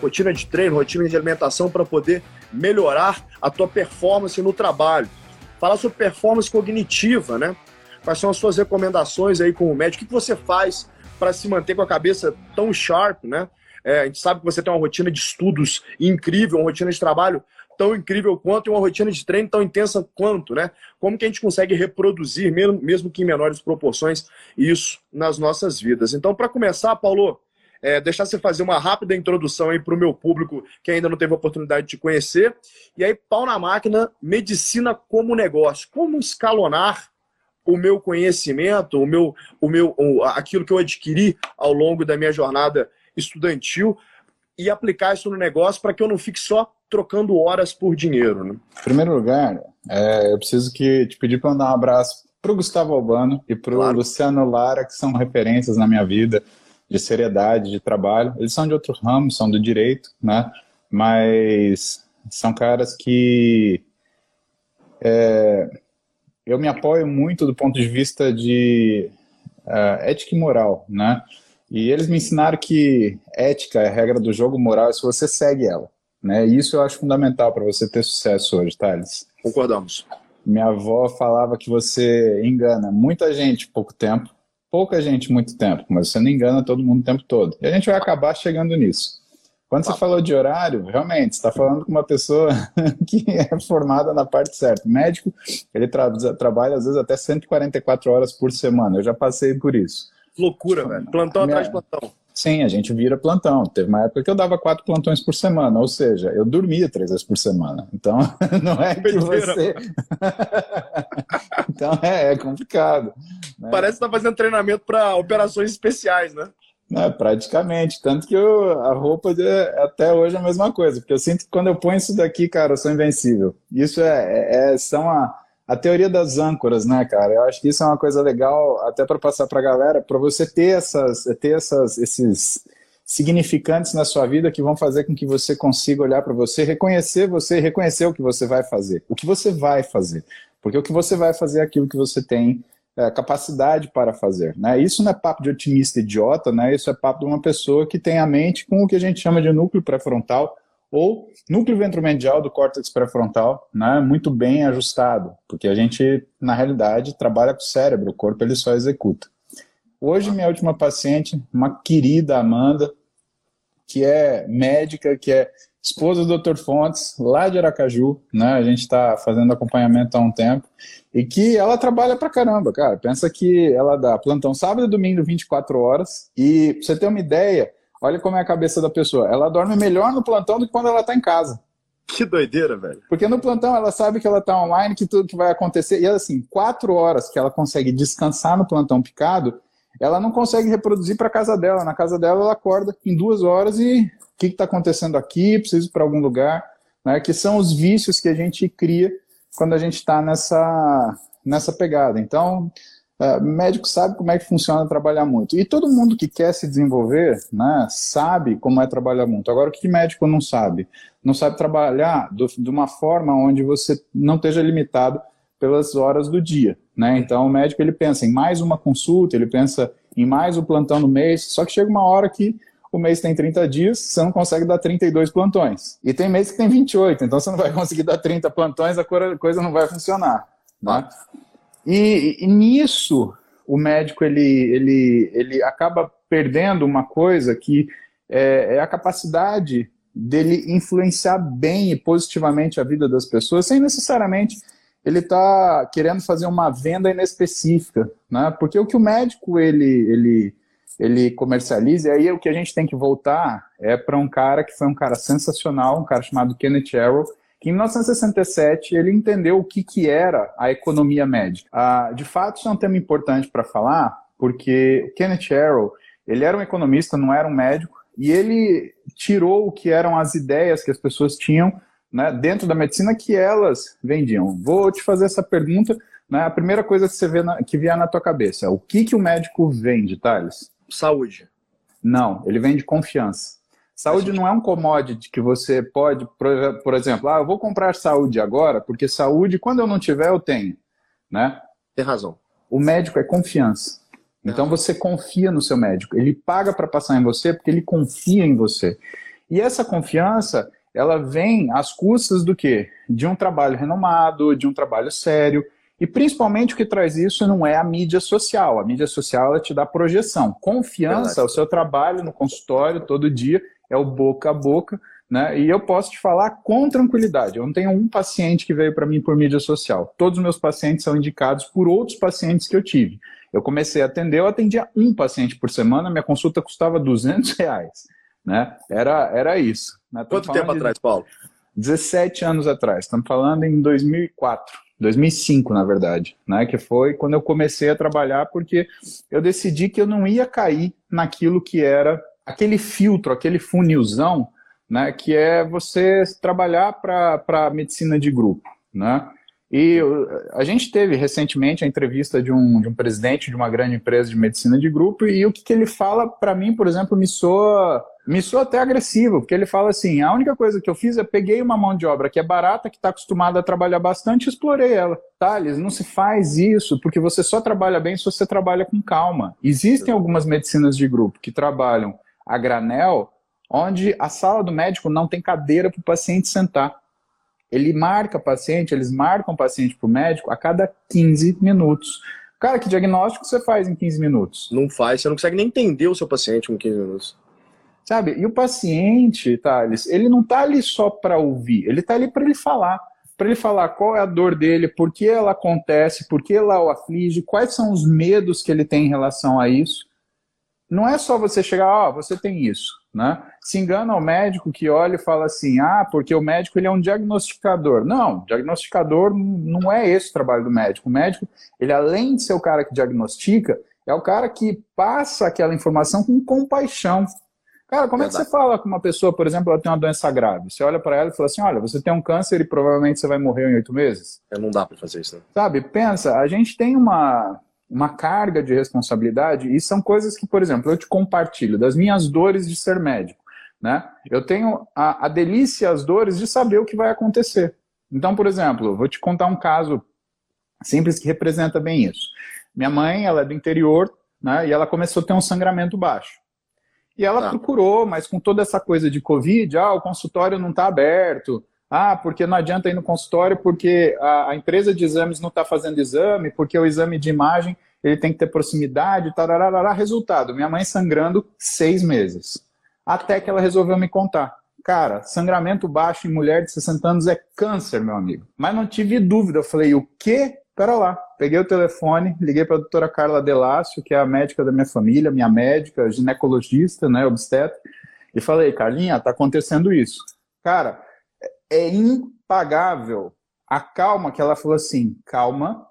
Rotina de treino, rotina de alimentação para poder melhorar a tua performance no trabalho. Falar sobre performance cognitiva, né? Quais são as suas recomendações aí com o médico? O que você faz para se manter com a cabeça tão sharp, né? É, a gente sabe que você tem uma rotina de estudos incrível, uma rotina de trabalho tão incrível quanto e uma rotina de treino tão intensa quanto, né? Como que a gente consegue reproduzir, mesmo, mesmo que em menores proporções, isso nas nossas vidas? Então, para começar, Paulo, é, deixar você fazer uma rápida introdução aí para o meu público que ainda não teve a oportunidade de te conhecer. E aí, pau na máquina, medicina como negócio. Como escalonar o meu conhecimento, o meu, o meu, aquilo que eu adquiri ao longo da minha jornada estudantil e aplicar isso no negócio para que eu não fique só trocando horas por dinheiro. Né? Em primeiro lugar, é, eu preciso que te pedir para mandar um abraço para o Gustavo Albano e para o claro. Luciano Lara, que são referências na minha vida de seriedade, de trabalho. Eles são de outro ramo, são do direito, né? Mas são caras que é, eu me apoio muito do ponto de vista de uh, ética e moral, né? E eles me ensinaram que ética é a regra do jogo, moral é se você segue ela, né? E isso eu acho fundamental para você ter sucesso hoje, Thales. Concordamos. Minha avó falava que você engana muita gente em pouco tempo, pouca gente muito tempo, mas você não engana todo mundo o tempo todo. E a gente vai acabar chegando nisso. Quando você falou de horário, realmente, você está falando com uma pessoa que é formada na parte certa. O médico, ele tra trabalha às vezes até 144 horas por semana. Eu já passei por isso. Loucura, velho. Plantão Minha... atrás de plantão. Sim, a gente vira plantão. Teve uma época que eu dava quatro plantões por semana, ou seja, eu dormia três vezes por semana. Então, não é que você. então, é, é complicado. Né? Parece que tá fazendo treinamento para operações especiais, né? É, praticamente. Tanto que eu, a roupa é até hoje a mesma coisa, porque eu sinto que quando eu ponho isso daqui, cara, eu sou invencível. Isso é, é são a a teoria das âncoras, né, cara? Eu acho que isso é uma coisa legal até para passar para a galera, para você ter essas, ter essas, esses significantes na sua vida que vão fazer com que você consiga olhar para você, reconhecer você reconhecer o que você vai fazer, o que você vai fazer, porque o que você vai fazer é aquilo que você tem é, capacidade para fazer, né? Isso não é papo de otimista idiota, né? Isso é papo de uma pessoa que tem a mente com o que a gente chama de núcleo pré-frontal ou núcleo ventromedial do córtex pré-frontal, né, muito bem ajustado, porque a gente, na realidade, trabalha com o cérebro, o corpo ele só executa. Hoje, minha última paciente, uma querida Amanda, que é médica, que é esposa do Dr. Fontes, lá de Aracaju, né? A gente está fazendo acompanhamento há um tempo, e que ela trabalha pra caramba, cara. Pensa que ela dá plantão sábado e domingo 24 horas, e pra você ter uma ideia, Olha como é a cabeça da pessoa. Ela dorme melhor no plantão do que quando ela está em casa. Que doideira, velho. Porque no plantão ela sabe que ela tá online, que tudo que vai acontecer. E assim, quatro horas que ela consegue descansar no plantão picado, ela não consegue reproduzir para casa dela. Na casa dela ela acorda em duas horas e o que está acontecendo aqui? Preciso ir para algum lugar. Né? Que são os vícios que a gente cria quando a gente está nessa, nessa pegada. Então, é, médico sabe como é que funciona trabalhar muito. E todo mundo que quer se desenvolver, né, sabe como é trabalhar muito. Agora, o que médico não sabe? Não sabe trabalhar do, de uma forma onde você não esteja limitado pelas horas do dia. Né? Então, o médico ele pensa em mais uma consulta, ele pensa em mais um plantão no mês, só que chega uma hora que o mês tem 30 dias, você não consegue dar 32 plantões. E tem mês que tem 28, então você não vai conseguir dar 30 plantões, a coisa não vai funcionar. Né? E, e nisso, o médico ele, ele, ele acaba perdendo uma coisa que é, é a capacidade dele influenciar bem e positivamente a vida das pessoas, sem necessariamente ele está querendo fazer uma venda inespecífica, né? Porque o que o médico ele, ele, ele comercializa, e aí o que a gente tem que voltar é para um cara que foi um cara sensacional, um cara chamado Kenneth Arrow, que em 1967 ele entendeu o que, que era a economia médica. Ah, de fato, isso é um tema importante para falar, porque o Kenneth Arrow, ele era um economista, não era um médico, e ele tirou o que eram as ideias que as pessoas tinham né, dentro da medicina que elas vendiam. Vou te fazer essa pergunta, né, a primeira coisa que você vê na, que vier na tua cabeça, o que, que o médico vende, Thales? Saúde. Não, ele vende confiança. Saúde não é um commodity que você pode, por exemplo, ah, eu vou comprar saúde agora, porque saúde, quando eu não tiver, eu tenho. Né? Tem razão. O médico é confiança. Então você confia no seu médico. Ele paga para passar em você porque ele confia em você. E essa confiança, ela vem às custas do quê? De um trabalho renomado, de um trabalho sério. E principalmente o que traz isso não é a mídia social. A mídia social ela te dá projeção. Confiança, o seu trabalho no consultório todo dia é o boca a boca, né? E eu posso te falar com tranquilidade. Eu não tenho um paciente que veio para mim por mídia social. Todos os meus pacientes são indicados por outros pacientes que eu tive. Eu comecei a atender, eu atendia um paciente por semana, minha consulta custava 200 reais. Né? Era, era isso. Né? Quanto tempo atrás, Paulo? 17 anos atrás. Estamos falando em 2004. 2005, na verdade, né? Que foi quando eu comecei a trabalhar, porque eu decidi que eu não ia cair naquilo que era aquele filtro, aquele funilzão, né, que é você trabalhar para a medicina de grupo, né? E a gente teve recentemente a entrevista de um, de um presidente de uma grande empresa de medicina de grupo e o que, que ele fala para mim, por exemplo, me soa, me soa até agressivo, porque ele fala assim, a única coisa que eu fiz é peguei uma mão de obra que é barata, que está acostumada a trabalhar bastante e explorei ela. Thales, não se faz isso, porque você só trabalha bem se você trabalha com calma. Existem algumas medicinas de grupo que trabalham a granel, onde a sala do médico não tem cadeira para o paciente sentar. Ele marca paciente, eles marcam o paciente para o médico a cada 15 minutos. Cara, que diagnóstico você faz em 15 minutos? Não faz, você não consegue nem entender o seu paciente com 15 minutos. Sabe? E o paciente, Thales, ele não está ali só para ouvir, ele está ali para ele falar. Para ele falar qual é a dor dele, por que ela acontece, por que ela o aflige, quais são os medos que ele tem em relação a isso não é só você chegar, ó, oh, você tem isso, né? Se engana o médico que olha e fala assim, ah, porque o médico ele é um diagnosticador. Não, diagnosticador não é esse o trabalho do médico. O médico, ele além de ser o cara que diagnostica, é o cara que passa aquela informação com compaixão. Cara, como Verdade. é que você fala com uma pessoa, por exemplo, ela tem uma doença grave? Você olha para ela e fala assim: olha, você tem um câncer e provavelmente você vai morrer em oito meses? É, não dá para fazer isso, né? Sabe, pensa, a gente tem uma, uma carga de responsabilidade, e são coisas que, por exemplo, eu te compartilho das minhas dores de ser médico. Né? Eu tenho a, a delícia e as dores de saber o que vai acontecer. Então, por exemplo, vou te contar um caso simples que representa bem isso. Minha mãe, ela é do interior, né, e ela começou a ter um sangramento baixo. E ela tá. procurou, mas com toda essa coisa de Covid, ah, o consultório não está aberto, ah, porque não adianta ir no consultório porque a, a empresa de exames não está fazendo exame, porque o exame de imagem ele tem que ter proximidade, tararara, resultado, minha mãe sangrando seis meses. Até que ela resolveu me contar. Cara, sangramento baixo em mulher de 60 anos é câncer, meu amigo. Mas não tive dúvida. Eu falei, o quê? Pera lá. Peguei o telefone, liguei para a doutora Carla Delácio, que é a médica da minha família, minha médica, ginecologista, né, obstetra, e falei, Carlinha, tá acontecendo isso. Cara, é impagável a calma que ela falou assim: calma,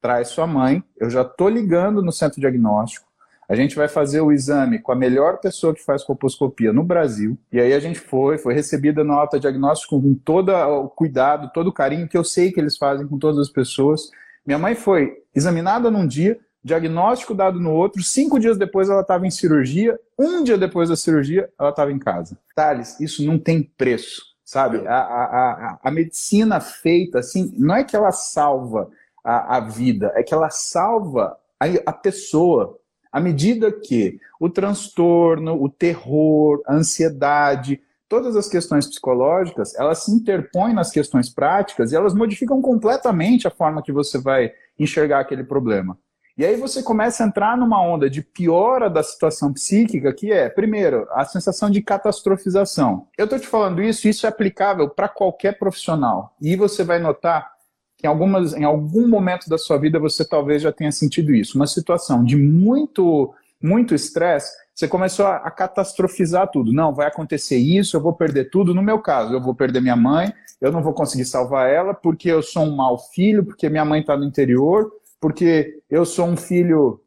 traz sua mãe, eu já tô ligando no centro diagnóstico. A gente vai fazer o exame com a melhor pessoa que faz colposcopia no Brasil. E aí a gente foi, foi recebida no alta diagnóstico com todo o cuidado, todo o carinho que eu sei que eles fazem com todas as pessoas. Minha mãe foi examinada num dia, diagnóstico dado no outro, cinco dias depois ela estava em cirurgia, um dia depois da cirurgia ela estava em casa. Thales, isso não tem preço, sabe? A, a, a, a, medicina feita assim, não é que ela salva a, a vida, é que ela salva a, a pessoa. À medida que o transtorno, o terror, a ansiedade, todas as questões psicológicas, elas se interpõem nas questões práticas e elas modificam completamente a forma que você vai enxergar aquele problema. E aí você começa a entrar numa onda de piora da situação psíquica, que é, primeiro, a sensação de catastrofização. Eu estou te falando isso, isso é aplicável para qualquer profissional. E você vai notar que em, algumas, em algum momento da sua vida você talvez já tenha sentido isso. Uma situação de muito muito estresse, você começou a, a, catastrofizar tudo. Não, vai acontecer isso, eu vou perder tudo. No meu caso, eu vou perder minha mãe, eu não vou conseguir salvar ela porque eu sou um mau filho, porque minha mãe está no interior, porque eu sou um filho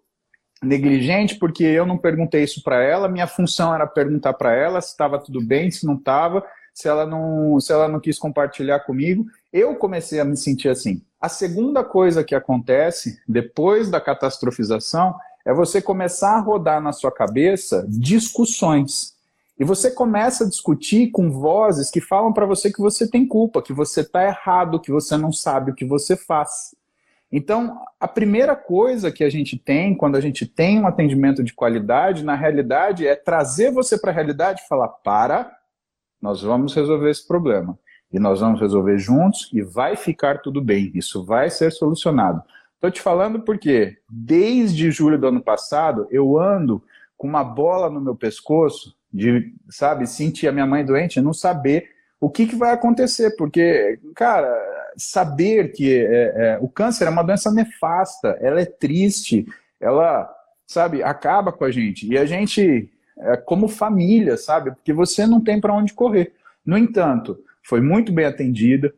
negligente, porque eu não perguntei isso para ela, minha função era perguntar para ela se estava tudo bem, se não estava, se ela não, se ela não quis compartilhar comigo. Eu comecei a me sentir assim. A segunda coisa que acontece depois da catastrofização é você começar a rodar na sua cabeça discussões. E você começa a discutir com vozes que falam para você que você tem culpa, que você está errado, que você não sabe o que você faz. Então, a primeira coisa que a gente tem quando a gente tem um atendimento de qualidade, na realidade, é trazer você para a realidade e falar: para, nós vamos resolver esse problema. E nós vamos resolver juntos e vai ficar tudo bem. Isso vai ser solucionado. Estou te falando porque, desde julho do ano passado, eu ando com uma bola no meu pescoço, de, sabe, sentir a minha mãe doente, não saber o que, que vai acontecer. Porque, cara, saber que é, é, o câncer é uma doença nefasta, ela é triste, ela, sabe, acaba com a gente. E a gente, é, como família, sabe, porque você não tem para onde correr. No entanto, foi muito bem atendida.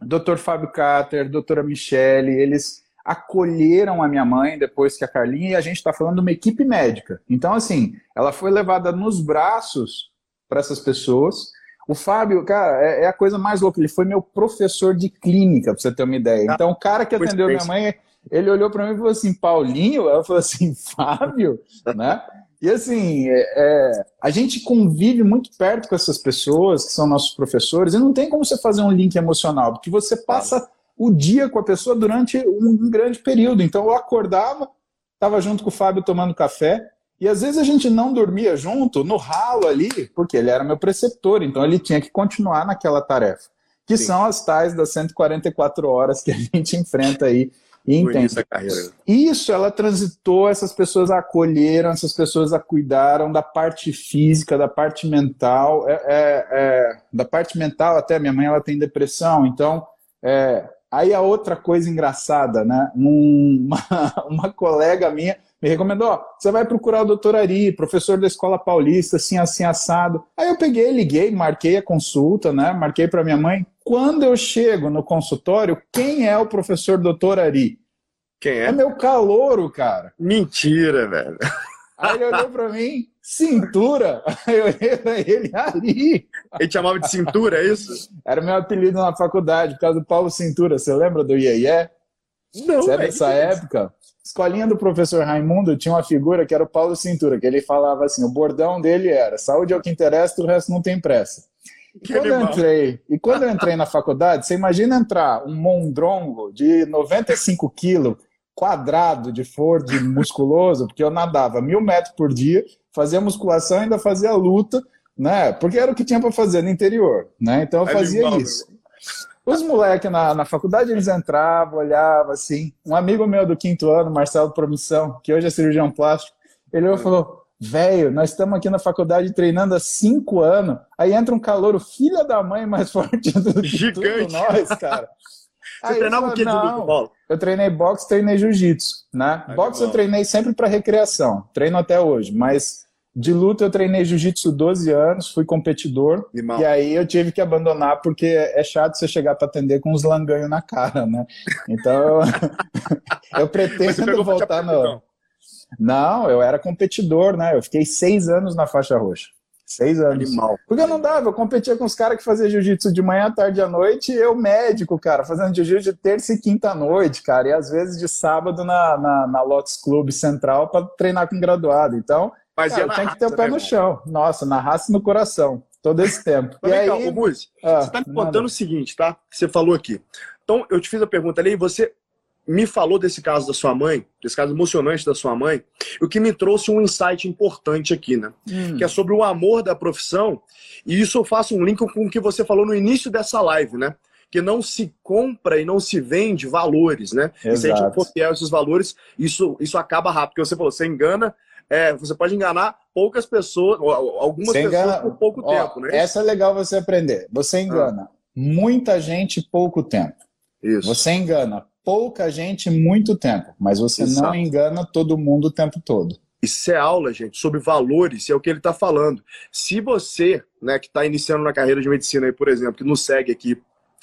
Dr. Fábio Cater, doutora Michele, eles acolheram a minha mãe depois que a Carlinha, e a gente está falando de uma equipe médica. Então, assim, ela foi levada nos braços para essas pessoas o Fábio, cara, é, é, a coisa mais louca. Ele foi meu professor de clínica, pra você ter uma ideia. Ah, então, o cara que atendeu minha mãe, ele olhou para mim e falou assim: Paulinho? Ela falou assim: Fábio? né? E assim, é, é, a gente convive muito perto com essas pessoas que são nossos professores, e não tem como você fazer um link emocional, porque você passa o dia com a pessoa durante um grande período. Então, eu acordava, estava junto com o Fábio tomando café, e às vezes a gente não dormia junto, no ralo ali, porque ele era meu preceptor, então ele tinha que continuar naquela tarefa. Que Sim. são as tais das 144 horas que a gente enfrenta aí e entende. Isso, ela transitou, essas pessoas a acolheram, essas pessoas a cuidaram da parte física, da parte mental, é, é, é, da parte mental até, minha mãe ela tem depressão, então é, aí a outra coisa engraçada, né? Um, uma, uma colega minha me recomendou, ó, você vai procurar o doutor Ari, professor da Escola Paulista, assim, assim, assado. Aí eu peguei, liguei, marquei a consulta, né? Marquei para minha mãe. Quando eu chego no consultório, quem é o professor doutor Ari? Quem é? É meu calouro, cara. Mentira, velho. Aí ele olhou para mim, cintura. Aí eu olhei pra ele, Ari. Ele chamava de cintura, é isso? Era meu apelido na faculdade, por causa do Paulo Cintura. Você lembra do Iê? Não, Você é dessa época? Escolinha do professor Raimundo tinha uma figura que era o Paulo Cintura, que ele falava assim: o bordão dele era saúde é o que interessa, o resto não tem pressa. E quando eu entrei, e quando eu entrei na faculdade, você imagina entrar um mondrongo de 95 quilos, quadrado de força, de musculoso, porque eu nadava mil metros por dia, fazia musculação e ainda fazia luta, né? Porque era o que tinha para fazer no interior, né? Então eu fazia isso. Os moleques na, na faculdade, eles entravam, olhavam assim. Um amigo meu do quinto ano, Marcelo Promissão, que hoje é cirurgião plástico, ele falou: velho, nós estamos aqui na faculdade treinando há cinco anos, aí entra um calouro, filha da mãe mais forte do que Gigante. nós, cara. Você aí treinava o que de bola? Eu treinei boxe, treinei jiu-jitsu, né? Boxe eu treinei sempre para recreação, treino até hoje, mas De luta eu treinei jiu-jitsu 12 anos, fui competidor. E aí eu tive que abandonar porque é chato você chegar para atender com uns langanhos na cara, né? Então eu pretendo voltar no. Não, eu era competidor, né? Eu fiquei seis anos na faixa roxa. Seis anos. Animal. Porque eu não dava, eu competia com os caras que faziam jiu-jitsu de manhã, tarde e à noite, e eu médico, cara, fazendo jiu-jitsu de terça e quinta à noite, cara, e às vezes de sábado na, na, na Lotus Club Central para treinar com graduado. Então, Mas cara, tem que ter o pé né, no chão. Nossa, na raça e no coração, todo esse tempo. Mas e aí, ô, Muzi, ah, você tá me contando nada. o seguinte, tá? Você falou aqui. Então, eu te fiz a pergunta ali, e você me falou desse caso da sua mãe, desse caso emocionante da sua mãe, o que me trouxe um insight importante aqui, né? Hum. Que é sobre o amor da profissão. E isso eu faço um link com o que você falou no início dessa live, né? Que não se compra e não se vende valores, né? Exato. E se a gente for fiel esses valores, isso, isso acaba rápido. Porque você falou, você engana, é, você pode enganar poucas pessoas, algumas você pessoas engana... por pouco Ó, tempo, né? Essa é legal você aprender. Você engana ah. muita gente pouco tempo. Isso. Você engana pouca gente muito tempo, mas você Exato. não engana todo mundo o tempo todo. Isso é aula, gente, sobre valores, é o que ele está falando. Se você, né, que está iniciando na carreira de medicina aí, por exemplo, que nos segue aqui,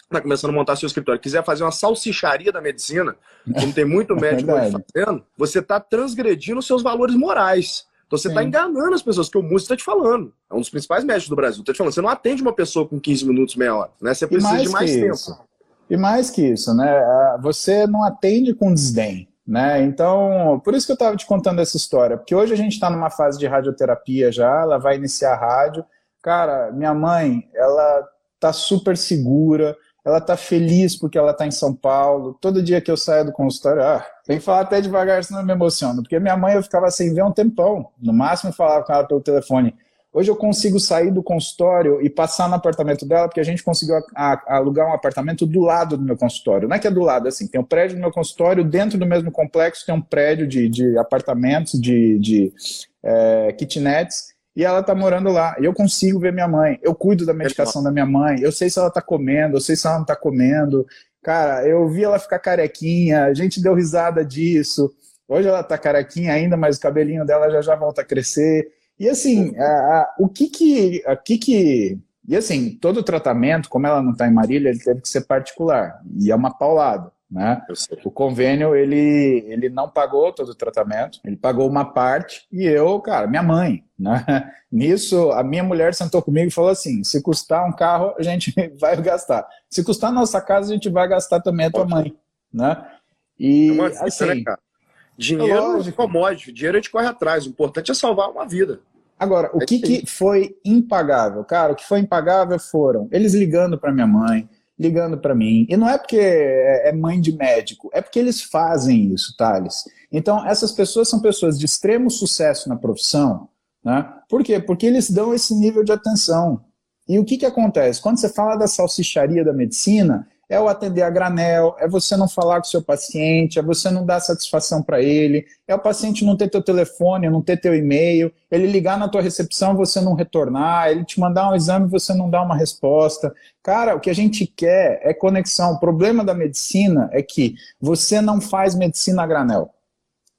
está começando a montar seu escritório, quiser fazer uma salsicharia da medicina, como tem muito é médico é fazendo, você está transgredindo seus valores morais. Então você está enganando as pessoas, que o músico está te falando. É um dos principais médicos do Brasil. Está te falando, você não atende uma pessoa com 15 minutos, meia hora. Né? Você precisa mais de mais tempo. Isso. E mais que isso, né? Você não atende com desdém. Né? Então, por isso que eu estava te contando essa história, porque hoje a gente está numa fase de radioterapia já, ela vai iniciar a rádio. Cara, minha mãe, ela tá super segura, ela tá feliz porque ela tá em São Paulo. Todo dia que eu saio do consultório, ah, tem que falar até devagar, senão eu me emociono, porque minha mãe eu ficava sem ver um tempão. No máximo eu falava com ela pelo telefone. Hoje eu consigo sair do consultório e passar no apartamento dela, porque a gente conseguiu alugar um apartamento do lado do meu consultório. Não é que é do lado, é assim, tem um prédio do meu consultório, dentro do mesmo complexo tem um prédio de, de apartamentos, de, de é, kitnets, e ela tá morando lá. Eu consigo ver minha mãe. Eu cuido da medicação da minha mãe. Eu sei se ela tá comendo, eu sei se ela não tá comendo. Cara, eu vi ela ficar carequinha, a gente deu risada disso. Hoje ela tá carequinha ainda, mas o cabelinho dela já já volta a crescer. E assim, a, a, o que que, a, que que... E assim, todo o tratamento, como ela não está em Marília, ele teve que ser particular. E é uma paulada. Né? O convênio ele, ele não pagou todo o tratamento, ele pagou uma parte e eu, cara, minha mãe, né? Nisso a minha mulher sentou comigo e falou assim: se custar um carro a gente vai gastar, se custar nossa casa a gente vai gastar também a tua mãe, né? E né, assim, né, Dinheiro é commodity, dinheiro a gente corre atrás. O importante é salvar uma vida. Agora, o é que, que foi impagável? Cara, o que foi impagável foram eles ligando para minha mãe, ligando para mim. E não é porque é, é mãe de médico, é porque eles fazem isso, Thales. Então, essas pessoas são pessoas de extremo sucesso na profissão. Né? Por quê? Porque eles dão esse nível de atenção. E o que, que acontece? Quando você fala da salsicharia da medicina, é o atender a granel, é você não falar com o seu paciente, é você não dar satisfação para ele, é o paciente não ter teu telefone, não ter teu e-mail, ele ligar na tua recepção você não retornar, ele te mandar um exame você não dar uma resposta. Cara, o que a gente quer é conexão. O problema da medicina é que você não faz medicina a granel.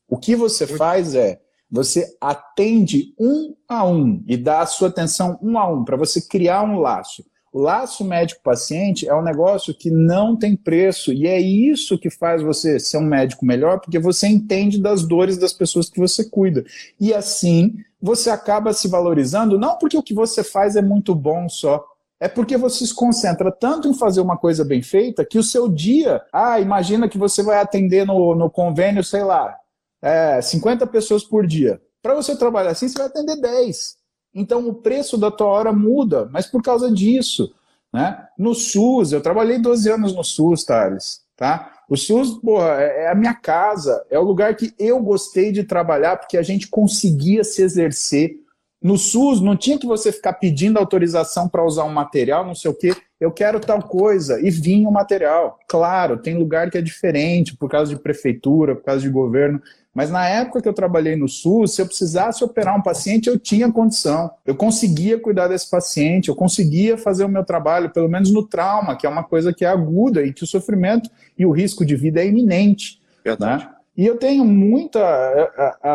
O que você faz é você atende um a um e dá a sua atenção um a um para você criar um laço. Laço médico-paciente é um negócio que não tem preço e é isso que faz você ser um médico melhor, porque você entende das dores das pessoas que você cuida. E assim você acaba se valorizando, não porque o que você faz é muito bom só, é porque você se concentra tanto em fazer uma coisa bem feita que o seu dia. Ah, imagina que você vai atender no, no convênio, sei lá, é, 50 pessoas por dia. Para você trabalhar assim, você vai atender 10. Então o preço da tua hora muda, mas por causa disso. Né? No SUS, eu trabalhei 12 anos no SUS, Thales. Tá? O SUS porra, é, é a minha casa, é o lugar que eu gostei de trabalhar porque a gente conseguia se exercer. No SUS não tinha que você ficar pedindo autorização para usar um material, não sei o quê. Eu quero tal coisa e vinha o material. Claro, tem lugar que é diferente por causa de prefeitura, por causa de governo, mas na época que eu trabalhei no SUS, se eu precisasse operar um paciente, eu tinha condição. Eu conseguia cuidar desse paciente, eu conseguia fazer o meu trabalho, pelo menos no trauma, que é uma coisa que é aguda e que o sofrimento e o risco de vida é iminente. Né? E eu tenho muita,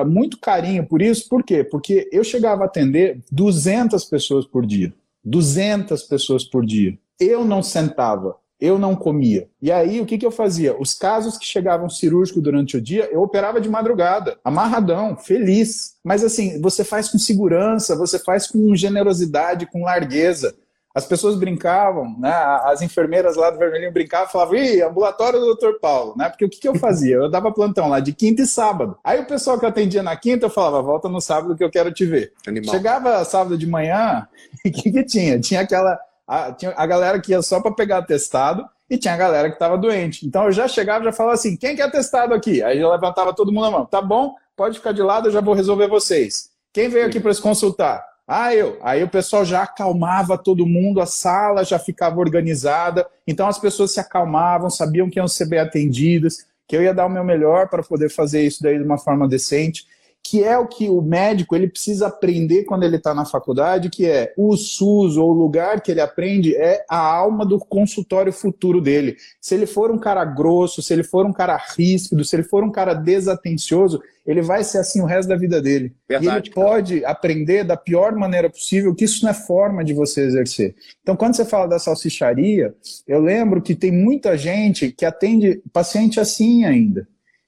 muito carinho por isso, por quê? Porque eu chegava a atender 200 pessoas por dia. 200 pessoas por dia. Eu não sentava, eu não comia. E aí, o que, que eu fazia? Os casos que chegavam cirúrgico durante o dia, eu operava de madrugada, amarradão, feliz. Mas assim, você faz com segurança, você faz com generosidade, com largueza. As pessoas brincavam, né? As enfermeiras lá do Vermelhinho brincavam, falavam, ih, ambulatório do Dr. Paulo, né? Porque o que, que eu fazia? Eu dava plantão lá de quinta e sábado. Aí o pessoal que atendia na quinta, eu falava, volta no sábado que eu quero te ver. Animal. Chegava sábado de manhã, o que, que tinha? Tinha aquela. A, tinha a galera que ia só para pegar atestado e tinha a galera que estava doente. Então eu já chegava e já falava assim: quem quer atestado aqui? Aí já levantava todo mundo a mão. Tá bom, pode ficar de lado, eu já vou resolver vocês. Quem veio aqui para se consultar? Ah, eu. Aí o pessoal já acalmava todo mundo, a sala já ficava organizada, então as pessoas se acalmavam, sabiam que iam ser bem atendidas, que eu ia dar o meu melhor para poder fazer isso daí de uma forma decente que é o que o médico ele precisa aprender quando ele está na faculdade, que é o SUS ou o lugar que ele aprende é a alma do consultório futuro dele. Se ele for um cara grosso, se ele for um cara ríspido, se ele for um cara desatencioso, ele vai ser assim o resto da vida dele. Verdade, e ele cara. pode aprender da pior maneira possível, que isso não é forma de você exercer. Então, quando você fala da salsicharia, eu lembro que tem muita gente que atende paciente assim ainda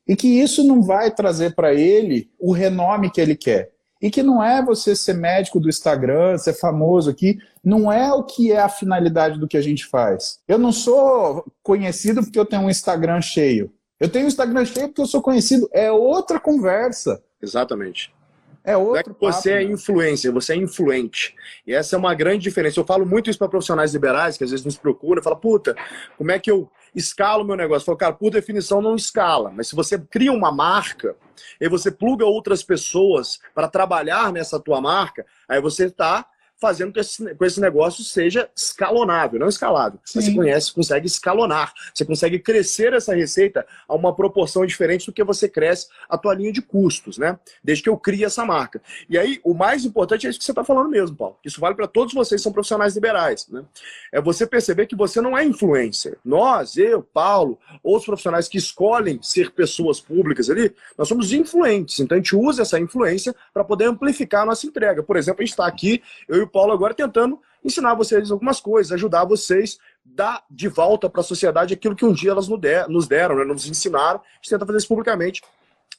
e que isso não vai trazer para ele o renome que ele quer. E que não é você ser médico do Instagram, ser famoso aqui, não é o que é a finalidade do que a gente faz. Eu não sou conhecido porque eu tenho um Instagram cheio. Eu tenho um Instagram cheio porque eu sou conhecido. É outra conversa. Exatamente. É outro. Não é que você papo, é influência, você é influente. E essa é uma grande diferença. Eu falo muito isso para profissionais liberais que às vezes nos procuram e falam, puta, como é que eu escalo o meu negócio? Eu falo, cara, por definição não escala. Mas se você cria uma marca e você pluga outras pessoas para trabalhar nessa tua marca, aí você está fazendo com que esse, com esse negócio seja escalonável, não escalável. Você conhece, consegue escalonar. Você consegue crescer essa receita a uma proporção diferente do que você cresce a tua linha de custos, né? Desde que eu crie essa marca. E aí, o mais importante é isso que você está falando mesmo, Paulo. Isso vale para todos vocês que são profissionais liberais, né? É você perceber que você não é influencer. Nós, eu, Paulo, outros profissionais que escolhem ser pessoas públicas ali, nós somos influentes. Então a gente usa essa influência para poder amplificar a nossa entrega. Por exemplo, a gente está aqui, eu o Paulo agora tentando ensinar vocês algumas coisas, ajudar vocês dar de volta para a sociedade aquilo que um dia elas nos deram, né? nos ensinaram. A gente tenta fazer isso publicamente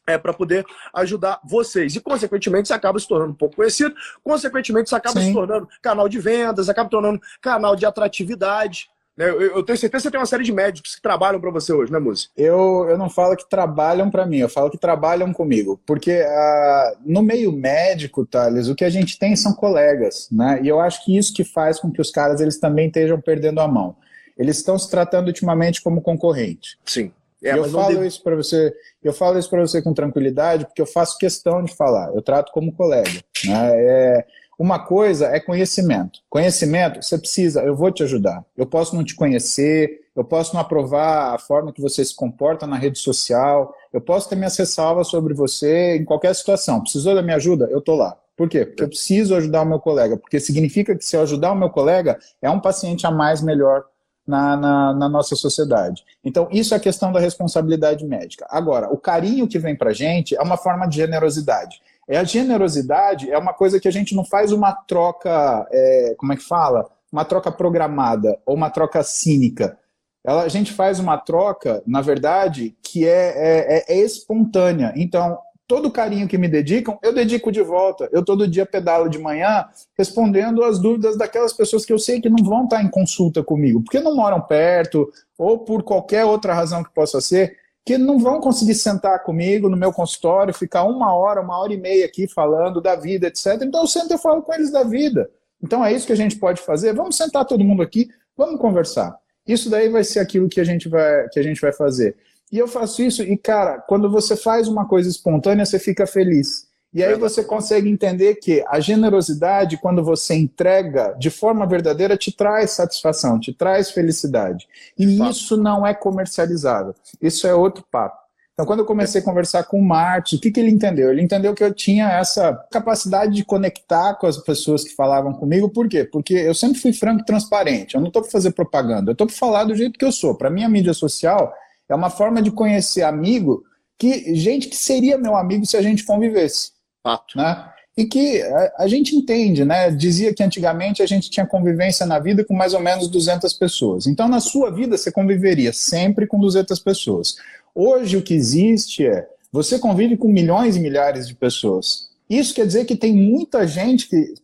é para poder ajudar vocês. E, consequentemente, você acaba se tornando um pouco conhecido, consequentemente, você acaba Sim. se tornando canal de vendas, acaba se tornando canal de atratividade. Né? Eu, eu, tenho certeza que você tem uma série de médicos que trabalham para você hoje, né, Música? Eu, eu não falo que trabalham para mim, eu falo que trabalham comigo. Porque uh, no meio médico, Thales, o que a gente tem são colegas, né? E eu acho que isso que faz com que os caras eles também estejam perdendo a mão. Eles estão se tratando ultimamente como concorrente. Sim. É, eu falo deve... isso para você, eu falo isso para você com tranquilidade, porque eu faço questão de falar. Eu trato como colega. Né? É, uma coisa é conhecimento. Conhecimento, você precisa, eu vou te ajudar. Eu posso não te conhecer, eu posso não aprovar a forma que você se comporta na rede social, eu posso ter minhas ressalvas sobre você em qualquer situação. Precisou da minha ajuda? Eu estou lá. Por quê? Porque eu preciso ajudar o meu colega. Porque significa que se eu ajudar o meu colega, é um paciente a mais melhor na, na, na, nossa sociedade. Então, isso é a questão da responsabilidade médica. Agora, o carinho que vem para gente é uma forma de generosidade. É a generosidade é uma coisa que a gente não faz uma troca, é, como é que fala? Uma troca programada ou uma troca cínica. Ela, a gente faz uma troca, na verdade, que é, é, é, é espontânea. Então, todo carinho que me dedicam, eu dedico de volta. Eu todo dia pedalo de manhã respondendo as dúvidas daquelas pessoas que eu sei que não vão estar em consulta comigo, porque não moram perto, ou por qualquer outra razão que possa ser que não vão conseguir sentar comigo no meu consultório, ficar uma hora, uma hora e meia aqui falando da vida, etc. Então eu sento e falo com eles da vida. Então é isso que a gente pode fazer. Vamos sentar todo mundo aqui, vamos conversar. Isso daí vai ser aquilo que a gente vai, que a gente vai fazer. E eu faço isso, e cara, quando você faz uma coisa espontânea, você fica feliz. E aí você consegue entender que a generosidade, quando você entrega de forma verdadeira, te traz satisfação, te traz felicidade. E isso não é comercializável. Isso é outro papo. Então, quando eu comecei a conversar com o Marte, o que, que ele entendeu? Ele entendeu que eu tinha essa capacidade de conectar com as pessoas que falavam comigo. Por quê? Porque eu sempre fui franco e transparente. Eu não estou para fazer propaganda, eu estou para falar do jeito que eu sou. Para mim, a mídia social é uma forma de conhecer amigo que gente que seria meu amigo se a gente convivesse. Fato. Né? E que a, a, gente entende, né? Dizia que antigamente a gente tinha convivência na vida com mais ou menos 200 pessoas. Então, na sua vida, você conviveria sempre com 200 pessoas. Hoje, o que existe é você convive com milhões e milhares de pessoas. Isso quer dizer que tem muita gente que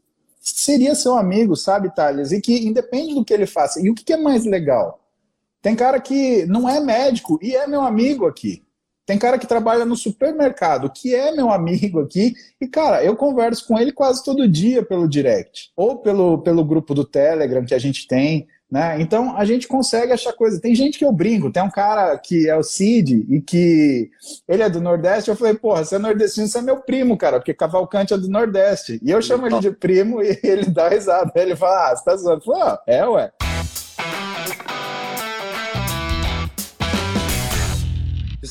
seria seu amigo, sabe, Thales? E que independe do que ele faça. E o que é mais legal? Tem cara que não é médico e é meu amigo aqui. Tem cara que trabalha no supermercado, que é meu amigo aqui, e, cara, eu converso com ele quase todo dia pelo direct, ou pelo, pelo grupo do Telegram que a gente tem, né? Então a gente consegue achar coisa. Tem gente que eu brinco, tem um cara que é o Cid e que ele é do Nordeste. Eu falei, porra, você é nordestino, você é meu primo, cara, porque Cavalcante é do Nordeste. E eu chamo ele de primo e ele dá risada. Ele fala, ah, você tá zoando? Eu falo, ah, é, ué.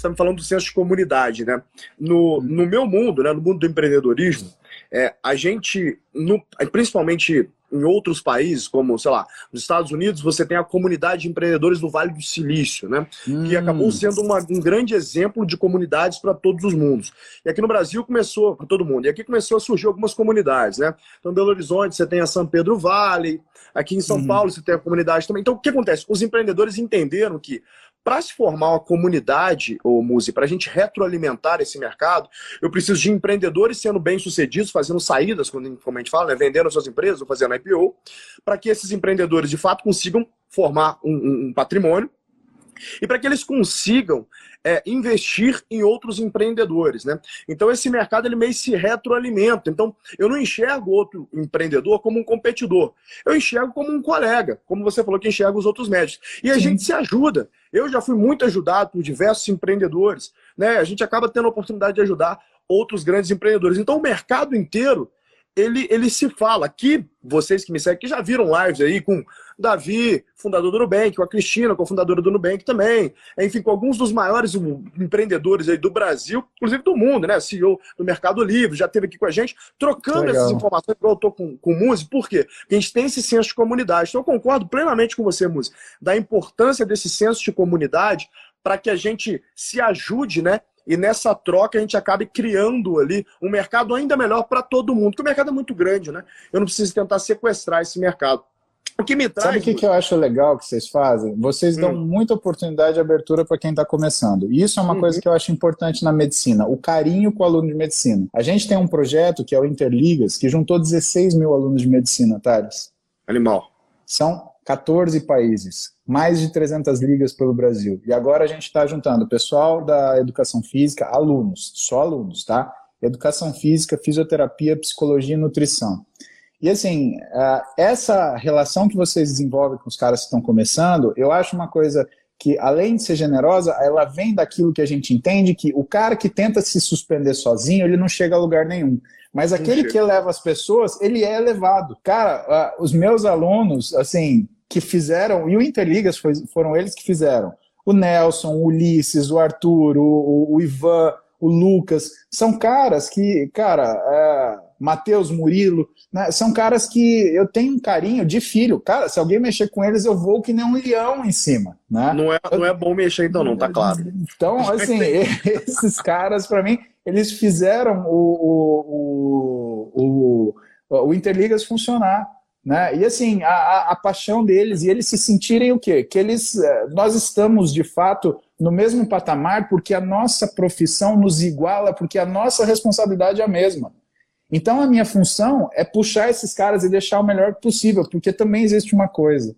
Você está me falando do senso de comunidade, né? No, no meu mundo, né, no mundo do empreendedorismo, é, a gente, no, principalmente em outros países, como, sei lá, nos Estados Unidos, você tem a comunidade de empreendedores do Vale do Silício, né? Hum. Que acabou sendo uma, um grande exemplo de comunidades para todos os mundos. E aqui no Brasil começou, para todo mundo, e aqui começou a surgir algumas comunidades, né? Então, em Belo Horizonte você tem a São Pedro Vale, aqui em São uhum. Paulo você tem a comunidade também. Então, o que acontece? Os empreendedores entenderam que para se formar uma comunidade, ou Muzi, para a gente retroalimentar esse mercado, eu preciso de empreendedores sendo bem-sucedidos, fazendo saídas, como a gente fala, né, vendendo suas empresas, ou fazendo IPO, para que esses empreendedores de fato consigam formar um, um, um patrimônio e para que eles consigam é, investir em outros empreendedores, né? Então esse mercado ele meio se retroalimenta. Então eu não enxergo outro empreendedor como um competidor, eu enxergo como um colega, como você falou que enxerga os outros médicos. E a Sim. gente se ajuda. Eu já fui muito ajudado por diversos empreendedores, né? A gente acaba tendo a oportunidade de ajudar outros grandes empreendedores. Então o mercado inteiro ele, ele se fala. Aqui, vocês que me seguem, que já viram lives aí com Davi, fundador do Nubank, com a Cristina, cofundadora do Nubank também, enfim, com alguns dos maiores empreendedores aí do Brasil, inclusive do mundo, né? CEO do Mercado Livre, já esteve aqui com a gente, trocando Legal. essas informações, igual eu tô com, com o Muzi, por quê? Porque a gente tem esse senso de comunidade. Então eu concordo plenamente com você, Muzi, da importância desse senso de comunidade para que a gente se ajude, né? E nessa troca a gente acabe criando ali um mercado ainda melhor para todo mundo, porque o mercado é muito grande, né? Eu não preciso tentar sequestrar esse mercado. O que me traz. Sabe o que, que eu acho legal que vocês fazem? Vocês dão hum. muita oportunidade de abertura para quem está começando. E isso é uma uhum. coisa que eu acho importante na medicina: o carinho com o aluno de medicina. A gente tem um projeto que é o Interligas, que juntou 16 mil alunos de medicina, Thales. Animal. São 14 países, mais de 300 ligas pelo Brasil. E agora a gente está juntando pessoal da educação física, alunos, só alunos, tá? Educação física, fisioterapia, psicologia e nutrição. E assim, essa relação que vocês desenvolvem com os caras que estão começando, eu acho uma coisa que, além de ser generosa, ela vem daquilo que a gente entende que o cara que tenta se suspender sozinho, ele não chega a lugar nenhum. Mas aquele que eleva as pessoas, ele é elevado. Cara, os meus alunos, assim, que fizeram, e o Interligas foi, foram eles que fizeram. O Nelson, o Ulisses, o Arthur, o, o Ivan, o Lucas, são caras que, cara, é, Matheus Murilo, né, são caras que eu tenho um carinho de filho. Cara, se alguém mexer com eles, eu vou que nem um leão em cima. Né? Não, é, não é bom mexer, então, não, tá claro. Então, assim, esses caras, para mim, eles fizeram o, o, o, o, Interligas funcionar. Né? E assim, a, a, paixão deles e eles se sentirem o quê? Que eles, eh, nós estamos de fato no mesmo patamar porque a nossa profissão nos iguala, porque a nossa responsabilidade é a mesma. Então a minha função é puxar esses caras e deixar o melhor possível, porque também existe uma coisa.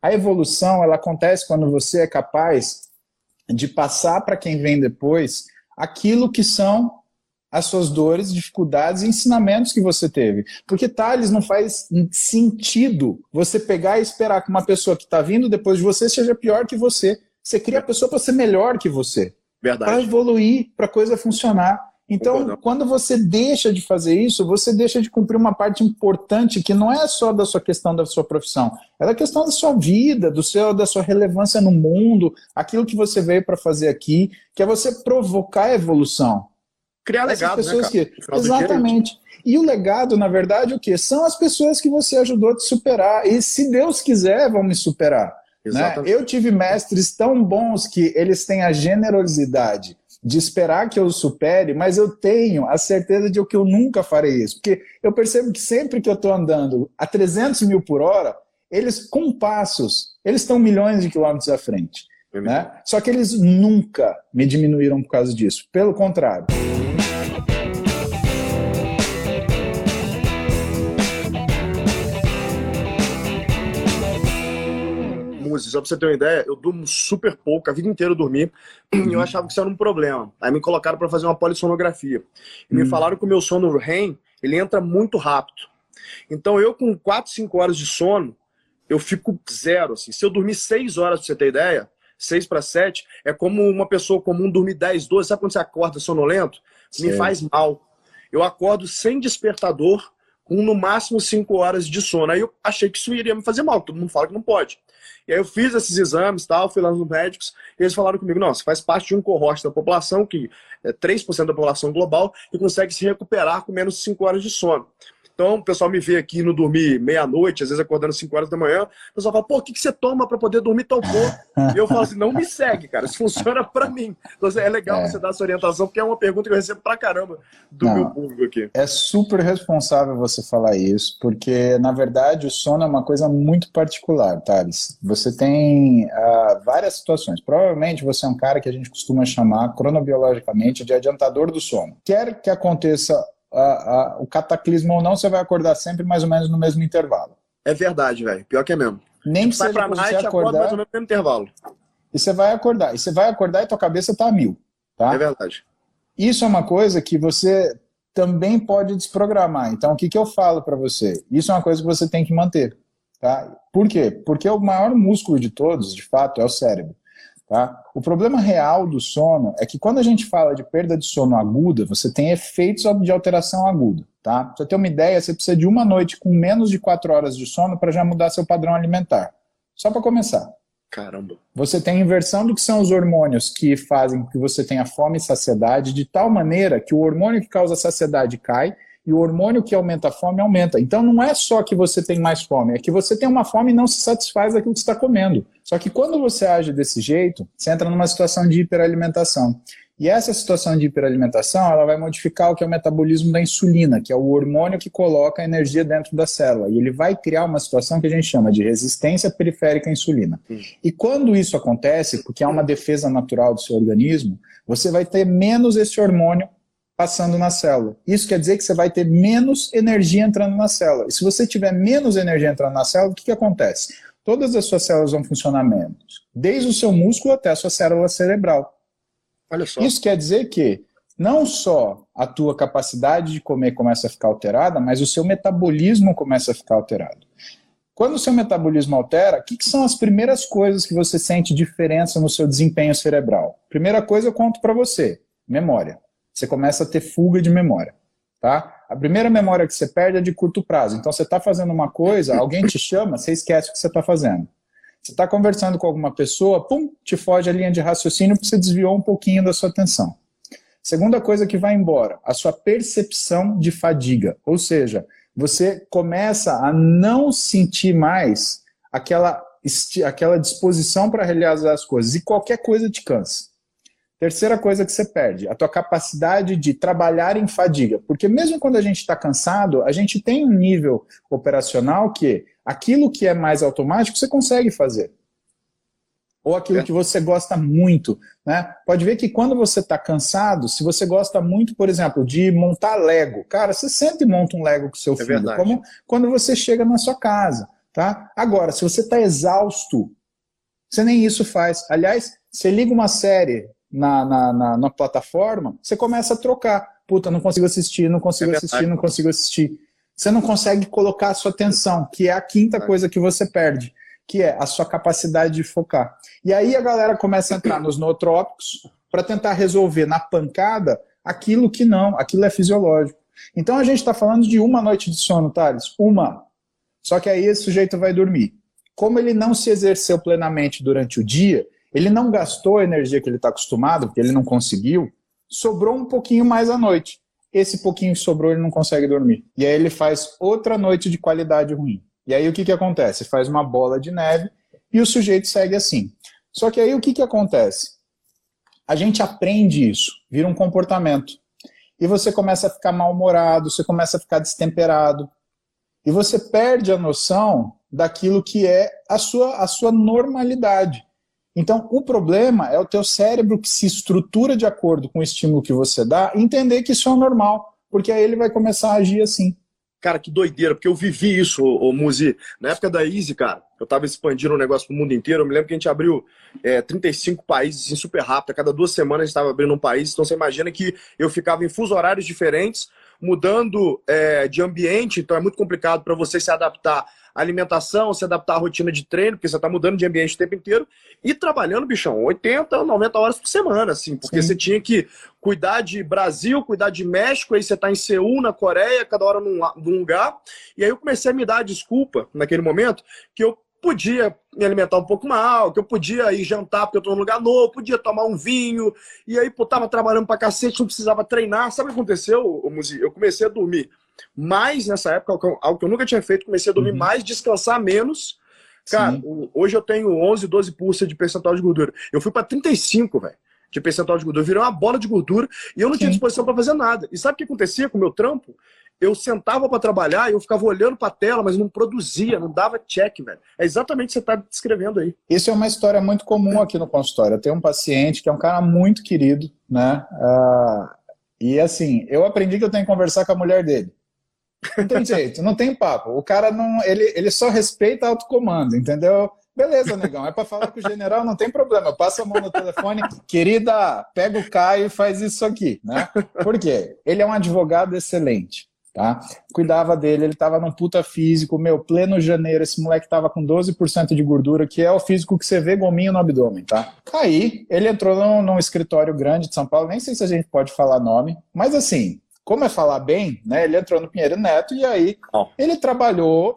A evolução ela acontece quando você é capaz de passar para quem vem depois aquilo que são as suas dores, dificuldades e ensinamentos que você teve. Porque, Thales, não faz sentido você pegar e esperar que uma pessoa que está vindo depois de você seja pior que você. Você cria a pessoa para ser melhor que você. Para evoluir, para a coisa funcionar. Então, quando você deixa de fazer isso, você deixa de cumprir uma parte importante que não é só da sua questão da sua profissão, é da questão da sua vida, do seu da sua relevância no mundo, aquilo que você veio para fazer aqui, que é você provocar a evolução. Criar legado, pessoas né, que... Exatamente. E o legado, na verdade, o que? São as pessoas que você ajudou a te superar. E se Deus quiser, vão me superar. Né? Eu tive mestres tão bons que eles têm a generosidade de esperar que eu supere, mas eu tenho a certeza de que eu nunca farei isso. Porque eu percebo que sempre que eu estou andando a 300 mil por hora, eles, com passos, eles estão milhões de quilômetros à frente. Né? Só que eles nunca me diminuíram por causa disso. Pelo contrário. Só pra você ter uma ideia, eu durmo super pouco, a vida inteira eu dormi, e eu uhum. achava que isso era um problema. Aí me colocaram para fazer uma polissonografia. E me uhum. falaram que o meu sono REM, ele entra muito rápido. Então eu com 4, 5 horas de sono, eu fico zero, assim. Se eu dormir 6 horas, pra você ter ideia, 6 para 7, é como uma pessoa comum dormir 10, 12. Sabe quando você acorda sonolento? Sim. Me faz mal. Eu acordo sem despertador, com no máximo 5 horas de sono. Aí eu achei que isso iria me fazer mal, todo mundo fala que não pode. E aí eu fiz esses exames, tal, fui lá nos médicos, e eles falaram comigo, não, você faz parte de um cohorte da população, que é 3% da população global, e consegue se recuperar com menos de 5 horas de sono. Então, o pessoal me vê aqui no dormir meia-noite, às vezes acordando 5 horas da manhã, o pessoal fala, pô, o que, que você toma para poder dormir tão pouco? E eu falo assim, não me segue, cara, isso funciona para mim. Então, assim, é legal é. você dar essa orientação, porque é uma pergunta que eu recebo pra caramba do não, meu público aqui. É super responsável você falar isso, porque, na verdade, o sono é uma coisa muito particular, Thales. Você tem uh, várias situações. Provavelmente você é um cara que a gente costuma chamar, cronobiologicamente, de adiantador do sono. Quer que aconteça a, a, o cataclismo ou não, você vai acordar sempre mais ou menos no mesmo intervalo. É verdade, velho. Pior que é mesmo. Nem que seja pra night, você acordar, mais ou menos no mesmo intervalo. E você vai acordar. E você vai acordar e tua cabeça tá a mil. Tá? É verdade. Isso é uma coisa que você também pode desprogramar. Então, o que, que eu falo para você? Isso é uma coisa que você tem que manter. Tá? Por quê? Porque o maior músculo de todos, de fato, é o cérebro. Tá? O problema real do sono é que quando a gente fala de perda de sono aguda, você tem efeitos de alteração aguda. Tá? Pra você ter uma ideia, você precisa de uma noite com menos de quatro horas de sono para já mudar seu padrão alimentar. Só para começar. Caramba. Você tem inversão do que são os hormônios que fazem que você tenha fome e saciedade, de tal maneira que o hormônio que causa saciedade cai e o hormônio que aumenta a fome aumenta. Então não é só que você tem mais fome, é que você tem uma fome e não se satisfaz daquilo que está comendo. Só que quando você age desse jeito, você entra numa situação de hiperalimentação. E essa situação de hiperalimentação, ela vai modificar o que é o metabolismo da insulina, que é o hormônio que coloca a energia dentro da célula. E ele vai criar uma situação que a gente chama de resistência periférica à insulina. E quando isso acontece, porque é uma defesa natural do seu organismo, você vai ter menos esse hormônio passando na célula. Isso quer dizer que você vai ter menos energia entrando na célula. E se você tiver menos energia entrando na célula, o que, que acontece? Todas as suas células vão funcionar menos, desde o seu músculo até a sua célula cerebral. Olha só. Isso quer dizer que não só a tua capacidade de comer começa a ficar alterada, mas o seu metabolismo começa a ficar alterado. Quando o seu metabolismo altera, o que, que, são as primeiras coisas que você sente diferença no seu desempenho cerebral? Primeira coisa eu conto para você: memória você começa a ter fuga de memória. Tá? A primeira memória que você perde é de curto prazo. Então você está fazendo uma coisa, alguém te chama, você esquece o que você está fazendo. Você está conversando com alguma pessoa, pum, te foge a linha de raciocínio porque você desviou um pouquinho da sua atenção. Segunda coisa que vai embora, a sua percepção de fadiga. Ou seja, você começa a não sentir mais aquela, aquela disposição para realizar as coisas. E qualquer coisa te cansa. Terceira coisa que você perde, a tua capacidade de trabalhar em fadiga. Porque mesmo quando a gente está cansado, a gente tem um nível operacional que aquilo que é mais automático você consegue fazer. Ou aquilo é. que você gosta muito. Né? Pode ver que quando você está cansado, se você gosta muito, por exemplo, de montar Lego, cara, você sempre monta um Lego com seu é filho. Verdade. Como quando você chega na sua casa. Tá? Agora, se você está exausto, você nem isso faz. Aliás, você liga uma série na, na, na, na, plataforma, você começa a trocar. Puta, não consigo assistir, não consigo é assistir, não consigo assistir. Você não consegue colocar a sua atenção, que é a quinta é. coisa que você perde, que é a sua capacidade de focar. E aí a galera começa a entrar nos nootrópicos para tentar resolver na pancada aquilo que não, aquilo é fisiológico. Então a gente está falando de uma noite de sono, Thales, uma. Só que aí esse sujeito vai dormir. Como ele não se exerceu plenamente durante o dia, ele não gastou a energia que ele está acostumado, porque ele não conseguiu, sobrou um pouquinho mais à noite. Esse pouquinho que sobrou, ele não consegue dormir. E aí ele faz outra noite de qualidade ruim. E aí o que, que acontece? Faz uma bola de neve e o sujeito segue assim. Só que aí o que, que acontece? a gente aprende isso, vira um comportamento. E você começa a ficar mal-humorado, você começa a ficar destemperado. E você perde a noção daquilo que é a sua, a sua normalidade. Então, o problema é o teu cérebro que se estrutura de acordo com o estímulo que você dá, entender que isso é normal, porque aí ele vai começar a agir assim. Cara, que doideira, porque eu vivi isso, ô Muzi. Na época da Easy, cara, eu tava expandindo o negócio pro mundo inteiro. Eu me lembro que a gente abriu é, 35 países super rápido. A cada duas semanas a gente tava abrindo um país. Então você imagina que eu ficava em fuso horários diferentes, mudando é, de ambiente. Então é muito complicado para você se adaptar alimentação, se adaptar à rotina de treino, porque você tá mudando de ambiente o tempo inteiro. E trabalhando, bichão, 80, 90 horas por semana, assim, porque Sim. você tinha que cuidar de Brasil, cuidar de México, aí você tá em Seul, na Coreia, cada hora num, num lugar. E aí eu comecei a me dar a desculpa, naquele momento, que eu podia me alimentar um pouco mal, que eu podia ir jantar porque eu tô num lugar novo, podia tomar um vinho, e aí, pô, tava trabalhando pra cacete, não precisava treinar. Sabe o que aconteceu, Muzi? Eu comecei a dormir mais nessa época, algo que eu nunca tinha feito, comecei a dormir uhum. mais, descansar menos, Cara, Sim. hoje eu tenho 11, 12 pulsa de percentual de gordura. Eu fui para 35, velho, de percentual de gordura. Eu virei uma bola de gordura e eu não Sim. tinha disposição para fazer nada. E sabe o que acontecia com o meu trampo? Eu sentava para trabalhar e eu ficava olhando para a tela, mas não produzia, não dava check, velho. É exatamente o que você está descrevendo aí. Isso é uma história muito comum aqui no consultório. Eu tenho um paciente que é um cara muito querido, né? Uh, e assim, eu aprendi que eu tenho que conversar com a mulher dele. Não tem jeito, não tem papo. O cara não, ele, ele só respeita alto comando, entendeu? Beleza, negão, é para falar com o general, não tem problema. Passa a mão no telefone, querida, pega o Caio e faz isso aqui, né? Por quê? Ele é um advogado excelente, tá? Cuidava dele, ele tava num puta físico, meu, pleno janeiro, esse moleque tava com 12% de gordura, que é o físico que você vê gominho no abdômen, tá? Aí, ele entrou num, num escritório grande de São Paulo, nem sei se a gente pode falar nome, mas assim, como é falar bem, né? Ele entrou no Pinheiro Neto e aí oh. ele trabalhou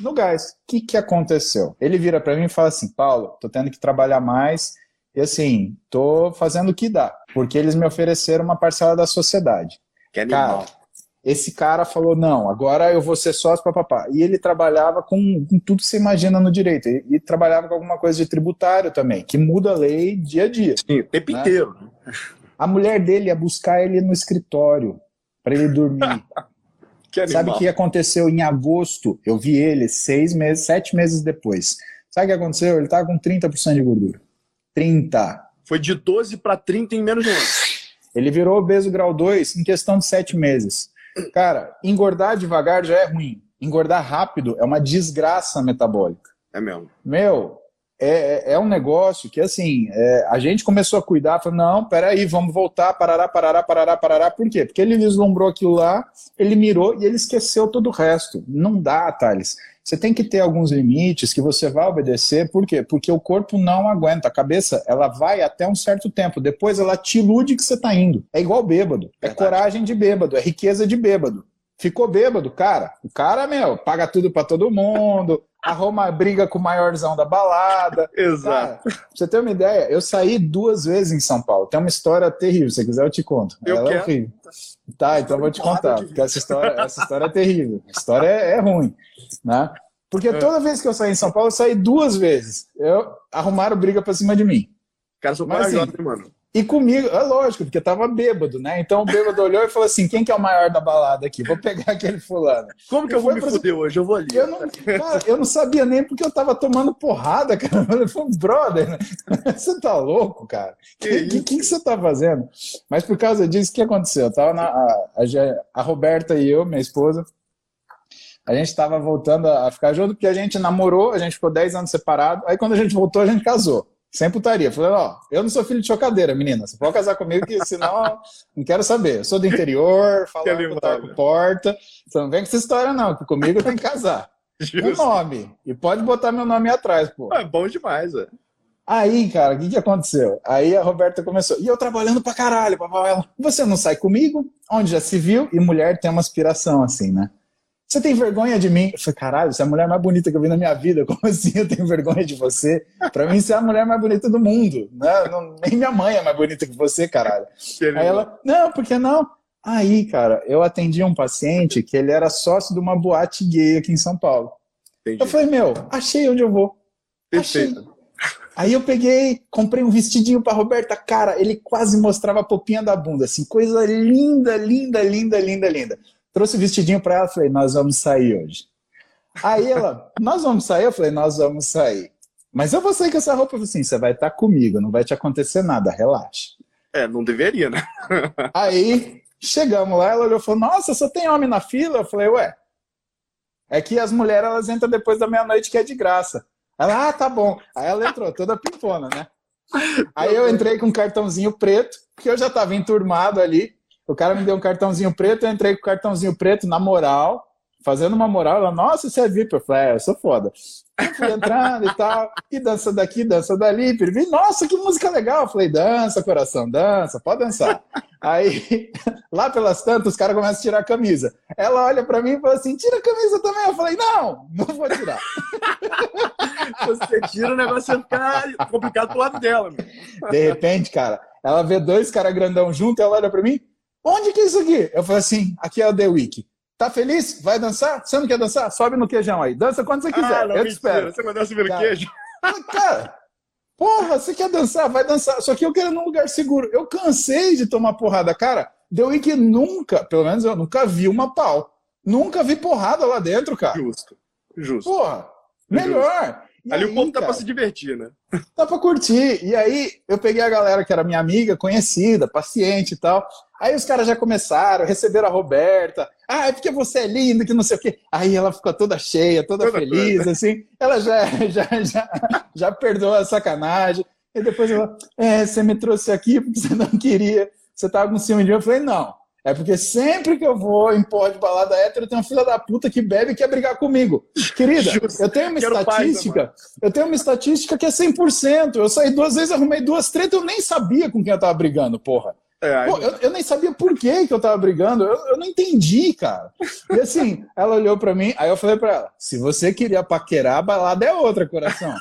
no gás. O que, que aconteceu? Ele vira para mim e fala assim: Paulo, tô tendo que trabalhar mais e assim, tô fazendo o que dá, porque eles me ofereceram uma parcela da sociedade. Que animal. Cara, esse cara falou: não, agora eu vou ser sócio papapá. E ele trabalhava com, com tudo que você imagina no direito. E, e, trabalhava com alguma coisa de tributário também, que muda a lei dia a dia. Sim, o tempo né? inteiro. A mulher dele ia buscar ele no escritório para ele dormir. Sabe o que aconteceu em agosto? Eu vi ele seis meses, sete meses depois. Sabe o que aconteceu? Ele estava com 30% de gordura. 30. Foi de 12 para 30 em menos de um ano. Ele virou obeso grau 2 em questão de sete meses. Cara, engordar devagar já é ruim. Engordar rápido é uma desgraça metabólica. É mesmo. Meu, é, é um negócio que, assim, é, a gente começou a cuidar, falou, não, peraí, vamos voltar, parará, parará, parará, parará. Por quê? Porque ele vislumbrou aquilo lá, ele mirou e ele esqueceu todo o resto. Não dá, Thales. Você tem que ter alguns limites que você vai obedecer, por quê? Porque o corpo não aguenta, a cabeça, ela vai até um certo tempo, depois ela te ilude que você está indo. É igual bêbado, é coragem de bêbado, é riqueza de bêbado. Ficou bêbado, cara. O cara, meu, paga tudo para todo mundo, arruma briga com o maiorzão da balada. Exato. Cara, pra você ter uma ideia, eu saí duas vezes em São Paulo. Tem uma história terrível, se quiser eu te conto. Eu Ela quero. é horrível. Tá, então eu vou te contar, porque essa história, essa história é terrível. A história é, é ruim, né? Porque é. toda vez que eu saí em São Paulo, eu saí duas vezes. Eu arrumaram briga pra cima de mim. Cara, sou Mas, assim, mano. E comigo, é lógico, porque tava bêbado, né? Então o bêbado olhou e falou assim: quem que é o maior da balada aqui? Vou pegar aquele fulano. Como que eu, eu vou me pra... fuder hoje? Eu vou ali. Eu não, cara, eu não sabia nem porque eu tava tomando porrada, cara. Eu falei, brother, né? você tá louco, cara? O que, que, que, que, você tá fazendo? Mas por causa disso, o que aconteceu? Eu tava na, a, a, a Roberta e eu, minha esposa, a gente estava voltando a ficar junto porque a gente namorou, a gente ficou 10 anos separado. Aí quando a gente voltou, a gente casou. Sem putaria. Falei, ó, eu não sou filho de chocadeira, menina. Você pode casar comigo, que senão não quero saber. Eu sou do interior, falo com porta. Você não vem com essa história, não, que comigo tem que casar. O nome. E pode botar meu nome atrás, pô. É bom demais, velho. Aí, cara, o que, que aconteceu? Aí a Roberta começou, e eu trabalhando pra caralho, papai. Ela, você não sai comigo? Onde já se viu? E mulher tem uma aspiração assim, né? Você tem vergonha de mim? Eu falei, caralho, você é a mulher mais bonita que eu vi na minha vida. Como assim eu tenho vergonha de você? Pra mim, você é a mulher mais bonita do mundo. Né? Não, nem minha mãe é mais bonita que você, caralho. Aí ela, não, por que não? Aí, cara, eu atendi um paciente que ele era sócio de uma boate gay aqui em São Paulo. Entendi. Eu falei, meu, achei onde eu vou. Achei. Perfeito. Aí eu peguei, comprei um vestidinho pra Roberta. Cara, ele quase mostrava a popinha da bunda, assim, coisa linda, linda, linda, linda, linda. Trouxe o vestidinho pra ela, falei, nós vamos sair hoje. Aí ela, nós vamos sair? Eu falei, nós vamos sair. Mas eu vou sair com essa roupa. Eu falei assim, você vai estar comigo, não vai te acontecer nada, relaxa. É, não deveria, né? Aí, chegamos lá, ela olhou e falou, nossa, só tem homem na fila? Eu falei, ué, é que as mulheres, elas entram depois da meia-noite, que é de graça. Ela, ah, tá bom. Aí ela entrou, toda pimpona, né? Aí eu entrei com um cartãozinho preto, porque eu já estava enturmado ali. O cara me deu um cartãozinho preto, eu entrei com o cartãozinho preto na moral fazendo uma moral, ela, nossa, você é VIP. Eu falei, é, eu sou foda. Eu fui entrando e tal, e dança daqui, dança dali, pirvi, nossa, que música legal. Eu falei, dança, coração, dança, pode dançar. Aí, lá pelas tantas, os caras começam a tirar a camisa. Ela olha pra mim e fala assim, tira a camisa também. Eu falei, não, não vou tirar. Você tira, o negócio vai ficar complicado pro lado dela. Meu. De repente, cara, ela vê dois caras grandão junto, ela olha pra mim, onde que é isso aqui? Eu falei assim, aqui é o The Week. Tá feliz? Vai dançar? Você não quer dançar? Sobe no queijão aí. Dança quando você quiser. Ah, não, eu te espero. Você vai dançar subir no queijo? Cara, porra, você quer dançar? Vai dançar. Só que eu quero num lugar seguro. Eu cansei de tomar porrada. Cara, em que nunca, pelo menos eu nunca vi uma pau. Nunca vi porrada lá dentro, cara. Justo. Justo. Porra, melhor. Justo. E Ali aí, o tá cara, pra se divertir, né? Tá pra curtir. E aí eu peguei a galera que era minha amiga, conhecida, paciente e tal. Aí os caras já começaram, receberam a Roberta. Ah, é porque você é linda, que não sei o quê. Aí ela ficou toda cheia, toda, toda feliz, toda. assim. Ela já, já, já, já perdoou a sacanagem. E depois ela, é, você me trouxe aqui porque você não queria. Você tava com ciúme de mim. Eu falei, não. É porque sempre que eu vou em pó de balada hétero, tem uma filha da puta que bebe e quer brigar comigo. Querida, Justo. eu tenho uma Quero estatística, paz, eu tenho uma estatística que é 100%. Eu saí duas vezes, arrumei duas tretas, eu nem sabia com quem eu tava brigando, porra. É, Pô, eu, eu, nem sabia por que, que eu tava brigando, eu, eu não entendi, cara. E assim, ela olhou para mim, aí eu falei para ela: se você queria paquerar, a balada é outra, coração.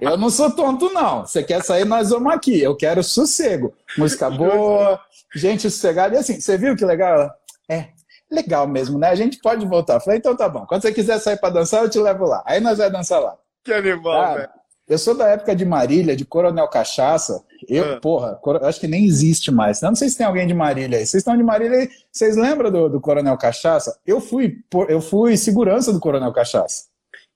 Eu não sou tonto, não. Você quer sair, nós vamos aqui. Eu quero sossego. Música boa, gente sossegada. E assim, você viu que legal? É, legal mesmo, né? A gente pode voltar. Eu falei, então tá bom. Quando você quiser sair para dançar, eu te levo lá. Aí nós vamos dançar lá. Que animal, velho. Eu sou da época de Marília, de Coronel Cachaça. Eu, ah. porra, acho que nem existe mais. Eu não sei se tem alguém de Marília aí. Vocês estão de Marília aí? Vocês lembram do, do Coronel Cachaça? Eu fui, eu fui segurança do Coronel Cachaça.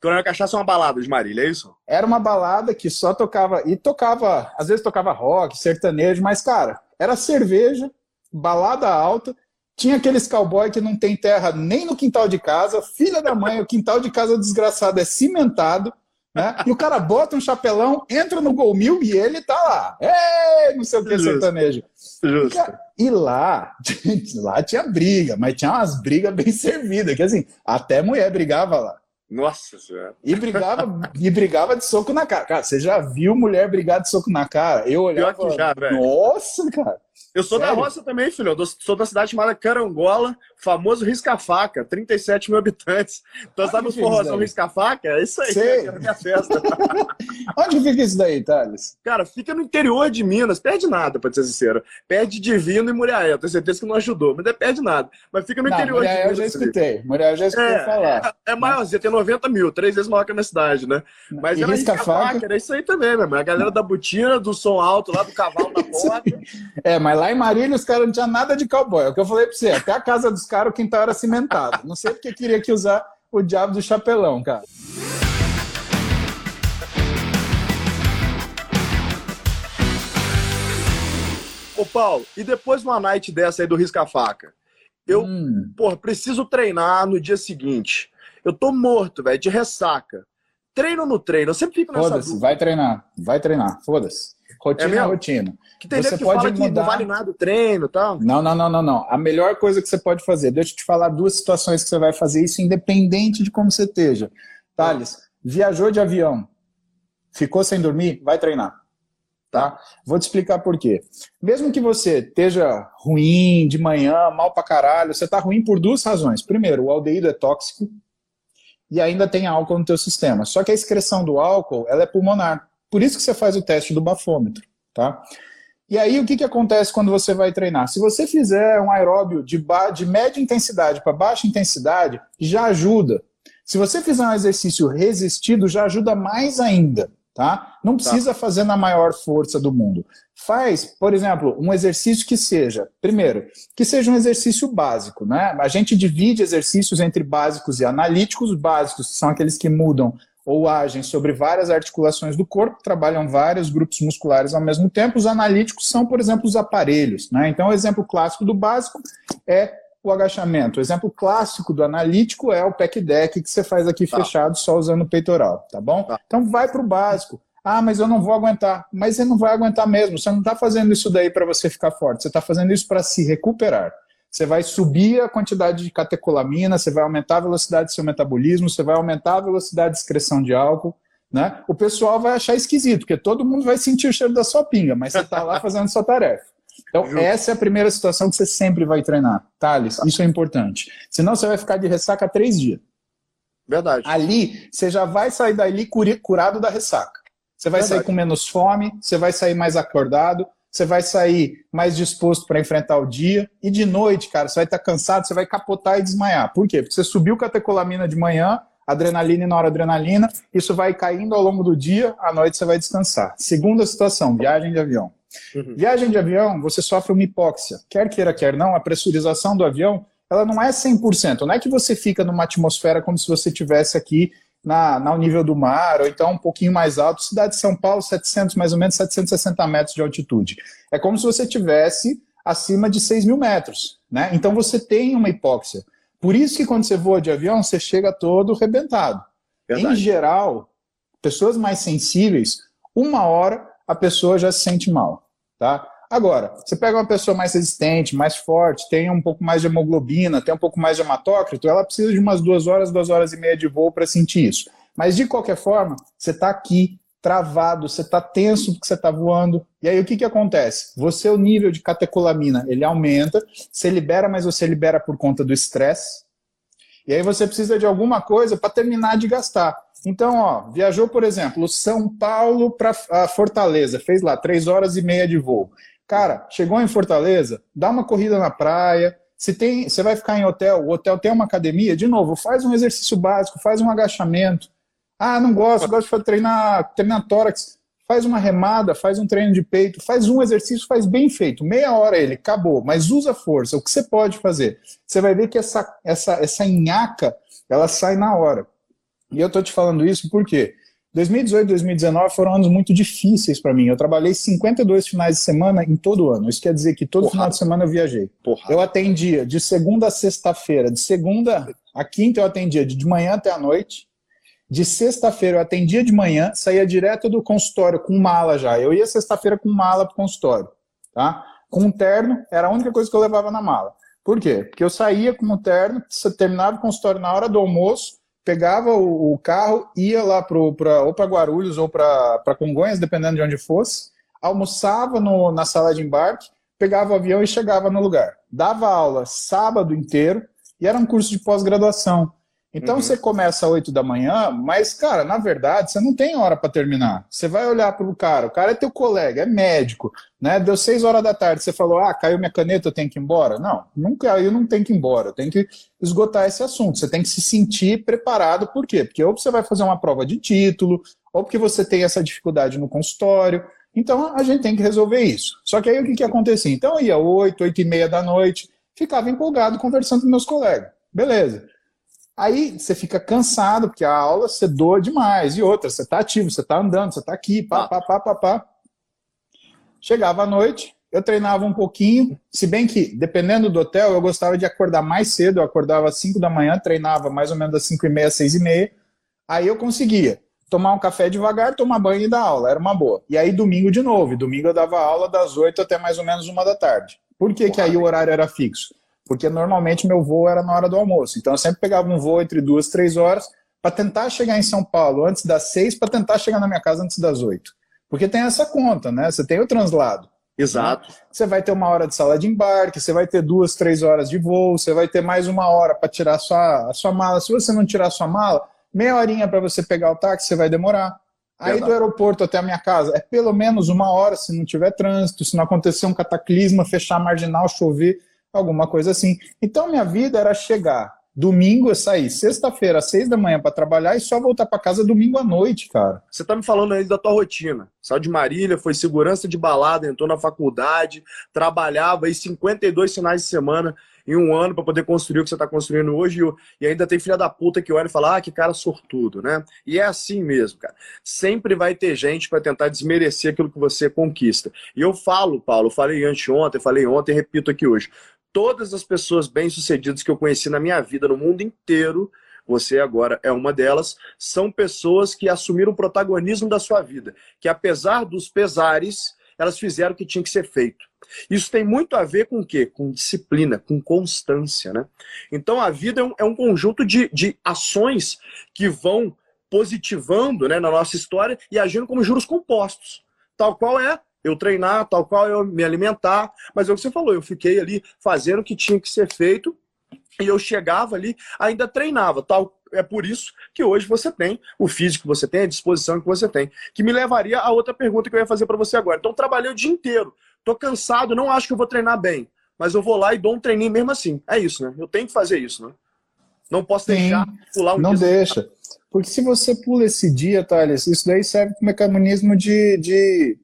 Coronel Cachaça é uma balada de Marília, é isso? Era uma balada que só tocava. E tocava, às vezes tocava rock, sertanejo, mas, cara, era cerveja, balada alta. Tinha aqueles cowboy que não tem terra nem no quintal de casa, filha da mãe, o quintal de casa desgraçado é cimentado. Né? E o cara bota um chapelão, entra no Gol Mil e ele tá lá. Ei, não sei o que, Justo. sertanejo. Justo. E lá, lá tinha briga, mas tinha umas brigas bem servidas, que assim, até mulher brigava lá. Nossa senhora. E brigava, e brigava de soco na cara. Cara, você já viu mulher brigar de soco na cara? Eu olhava. Pior que já, velho. Nossa, cara. Eu sou Sério? da roça também, filho. Eu sou da cidade chamada Carangola, famoso Risca-Faca, 37 mil habitantes. Então, sabe os forrozão Risca-Faca? É isso aí, Sei. é a minha festa. Onde fica isso daí, Thales? Cara, fica no interior de Minas. Perde nada, pra ser sincero. Perde Divino e Muriaé. Tenho certeza que não ajudou, mas é perde nada. Mas fica no não, interior Muriaé de Minas. eu já escutei. Muriaé eu já escutei é, falar. É, é maiorzinha, tem 90 mil, três vezes maior que a minha cidade, né? Mas e era Risca-Faca, era isso aí também, meu irmão. A galera da botina, do som alto lá, do cavalo da porta. é, mas lá em Marília os caras não tinham nada de cowboy. É o que eu falei pra você. Até a casa dos caras o quintal era cimentado. Não sei porque queria que usar o diabo do chapelão, cara. Ô, Paulo, e depois de uma night dessa aí do risca-faca? Eu, hum. porra, preciso treinar no dia seguinte. Eu tô morto, velho, de ressaca. Treino no treino, eu sempre fico nessa Foda-se, vai treinar, vai treinar, foda-se. Rotina é, é rotina. Que tem você que pode fala mudar... que não vale nada o treino e tal. Não, não, não, não, não. A melhor coisa que você pode fazer, deixa eu te falar duas situações que você vai fazer isso independente de como você esteja. Thales, viajou de avião, ficou sem dormir, vai treinar. Tá? Vou te explicar por quê. Mesmo que você esteja ruim de manhã, mal pra caralho, você tá ruim por duas razões. Primeiro, o aldeído é tóxico e ainda tem álcool no teu sistema. Só que a excreção do álcool, ela é pulmonar. Por isso que você faz o teste do bafômetro, tá? E aí, o que, que acontece quando você vai treinar? Se você fizer um aeróbio de, de média intensidade para baixa intensidade, já ajuda. Se você fizer um exercício resistido, já ajuda mais ainda, tá? Não tá. precisa tá. fazer na maior força do mundo. Faz, por exemplo, um exercício que seja, primeiro, que seja um exercício básico, né? A gente divide exercícios entre básicos e analíticos. Básicos são aqueles que mudam ou agem sobre várias articulações do corpo, trabalham vários grupos musculares ao mesmo tempo. Os analíticos são, por exemplo, os aparelhos. Né? Então, o exemplo clássico do básico é o agachamento. O exemplo clássico do analítico é o pec deck que você faz aqui tá. fechado só usando o peitoral, tá bom? Tá. Então vai para o básico. Ah, mas eu não vou aguentar. Mas você não vai aguentar mesmo. Você não está fazendo isso daí para você ficar forte. Você está fazendo isso para se recuperar. Você vai subir a quantidade de catecolamina, você vai aumentar a velocidade do seu metabolismo, você vai aumentar a velocidade de excreção de álcool. Né? O pessoal vai achar esquisito, porque todo mundo vai sentir o cheiro da sua pinga, mas você está lá fazendo sua tarefa. Então, essa é a primeira situação que você sempre vai treinar. Thales, isso é importante. Senão você vai ficar de ressaca três dias. Verdade. Ali, você já vai sair dali curado da ressaca. Você vai Verdade. sair com menos fome, você vai sair mais acordado, você vai sair mais disposto para enfrentar o dia. E de noite, cara, você vai estar tá cansado, você vai capotar e desmaiar. Por quê? Porque você subiu catecolamina de manhã, adrenalina e noradrenalina, isso vai caindo ao longo do dia, à noite você vai descansar. Segunda situação, viagem de avião. Uhum. Viagem de avião, você sofre uma hipóxia. Quer queira, quer não, a pressurização do avião, ela não é 100%. Não é que você fica numa atmosfera como se você estivesse aqui na, na, nível do mar, ou então um pouquinho mais alto. Cidade de São Paulo, 700, mais ou menos 760 metros de altitude. É como se você tivesse acima de 6 mil metros. Né? Então você tem uma hipóxia. Por isso que quando você voa de avião, você chega todo rebentado. Verdade. Em geral, pessoas mais sensíveis, uma hora a pessoa já se sente mal, tá? Agora, você pega uma pessoa mais resistente, mais forte, tem um pouco mais de hemoglobina, tem um pouco mais de hematócrito, ela precisa de umas duas horas, duas horas e meia de voo para sentir isso. Mas de qualquer forma, você está aqui travado, você está tenso porque você está voando. E aí o que, que acontece? Você, o nível de catecolamina, ele aumenta, você libera, mas você libera por conta do estresse. E aí você precisa de alguma coisa para terminar de gastar. Então, ó, viajou, por exemplo, São Paulo para Fortaleza, fez lá três horas e meia de voo. Cara, chegou em Fortaleza, dá uma corrida na praia. Se tem, você vai ficar em hotel, o hotel tem uma academia, de novo, faz um exercício básico, faz um agachamento. Ah, não gosto, gosto de treinar, treinar tórax. Faz uma remada, faz um treino de peito, faz um exercício, faz bem feito. Meia hora ele, acabou. Mas usa força. O que você pode fazer? Você vai ver que essa, essa, essa nhaca, ela sai na hora. E eu estou te falando isso porque 2018 e 2019 foram anos muito difíceis para mim. Eu trabalhei 52 finais de semana em todo ano. Isso quer dizer que todo Porra. final de semana eu viajei. Porra. Eu atendia de segunda a sexta-feira. De segunda a quinta eu atendia de manhã até a noite. De sexta-feira eu atendia de manhã, saía direto do consultório com mala já. Eu ia sexta-feira com mala para o consultório. Tá? Com um terno, era a única coisa que eu levava na mala. Por quê? Porque eu saía com um terno, terminava o consultório na hora do almoço, pegava o, o carro, ia lá pro, pra, ou para Guarulhos ou para Congonhas, dependendo de onde fosse, almoçava no, na sala de embarque, pegava o avião e chegava no lugar. Dava aula sábado inteiro e era um curso de pós-graduação. Então uhum. você começa às 8 da manhã, mas, cara, na verdade, você não tem hora para terminar. Você vai olhar para o cara, o cara é teu colega, é médico, né? Deu 6 horas da tarde, você falou, ah, caiu minha caneta, eu tenho que ir embora. Não, não caiu, não tem que ir embora. Tem que esgotar esse assunto. Você tem que se sentir preparado, por quê? Porque ou você vai fazer uma prova de título, ou porque você tem essa dificuldade no consultório. Então a gente tem que resolver isso. Só que aí o que, que acontecia? Então eu ia 8, 8 e meia da noite, ficava empolgado conversando com meus colegas. Beleza. Aí você fica cansado, porque a aula você doa demais. E outra, você está ativo, você está andando, você está aqui, pá, pá, pá, pá, pá. Chegava à noite, eu treinava um pouquinho, se bem que, dependendo do hotel, eu gostava de acordar mais cedo, eu acordava às 5 da manhã, treinava mais ou menos das 5 e meia, 6 e meia, aí eu conseguia tomar um café devagar, tomar banho e dar aula, era uma boa. E aí domingo de novo, domingo eu dava aula das 8 até mais ou menos uma da tarde. Por que, que aí o horário era fixo? Porque normalmente meu voo era na hora do almoço. Então eu sempre pegava um voo entre duas, três horas para tentar chegar em São Paulo antes das seis, para tentar chegar na minha casa antes das oito. Porque tem essa conta, né? Você tem o translado. Exato. Né? Você vai ter uma hora de sala de embarque, você vai ter duas, três horas de voo, você vai ter mais uma hora para tirar a sua, a sua mala. Se você não tirar a sua mala, meia horinha para você pegar o táxi, você vai demorar. Aí Verdade. do aeroporto até a minha casa é pelo menos uma hora se não tiver trânsito, se não acontecer um cataclisma, fechar a marginal, chover alguma coisa assim. Então minha vida era chegar Domingo eu saí sexta-feira às seis da manhã para trabalhar e só voltar para casa domingo à noite, cara. Você tá me falando aí da tua rotina. Saiu de Marília, foi segurança de balada, entrou na faculdade, trabalhava aí 52 finais de semana em um ano para poder construir o que você está construindo hoje e ainda tem filha da puta que olha e fala, ah, que cara sortudo, né? E é assim mesmo, cara. Sempre vai ter gente para tentar desmerecer aquilo que você conquista. E eu falo, Paulo, falei anteontem, falei ontem, repito aqui hoje todas as pessoas bem-sucedidas que eu conheci na minha vida, no mundo inteiro, você agora é uma delas, são pessoas que assumiram o protagonismo da sua vida, que apesar dos pesares, elas fizeram o que tinha que ser feito. Isso tem muito a ver com o quê? Com disciplina, com constância, né? Então a vida é um, é um conjunto de, de ações que vão positivando né, na nossa história e agindo como juros compostos. Tal qual é eu treinar, tal qual eu me alimentar. Mas é o que você falou, eu fiquei ali fazendo o que tinha que ser feito e eu chegava ali, ainda treinava. Tal é por isso que hoje você tem o físico que você tem, a disposição que você tem. Que me levaria a outra pergunta que eu ia fazer para você agora. Então, trabalhei o dia inteiro, tô cansado, não acho que eu vou treinar bem, mas eu vou lá e dou um treininho mesmo assim. É isso, né? Eu tenho que fazer isso, né? Não posso deixar Sim, pular um Não dia deixa. Porque se você pula esse dia, Thales, isso daí serve como mecanismo de, de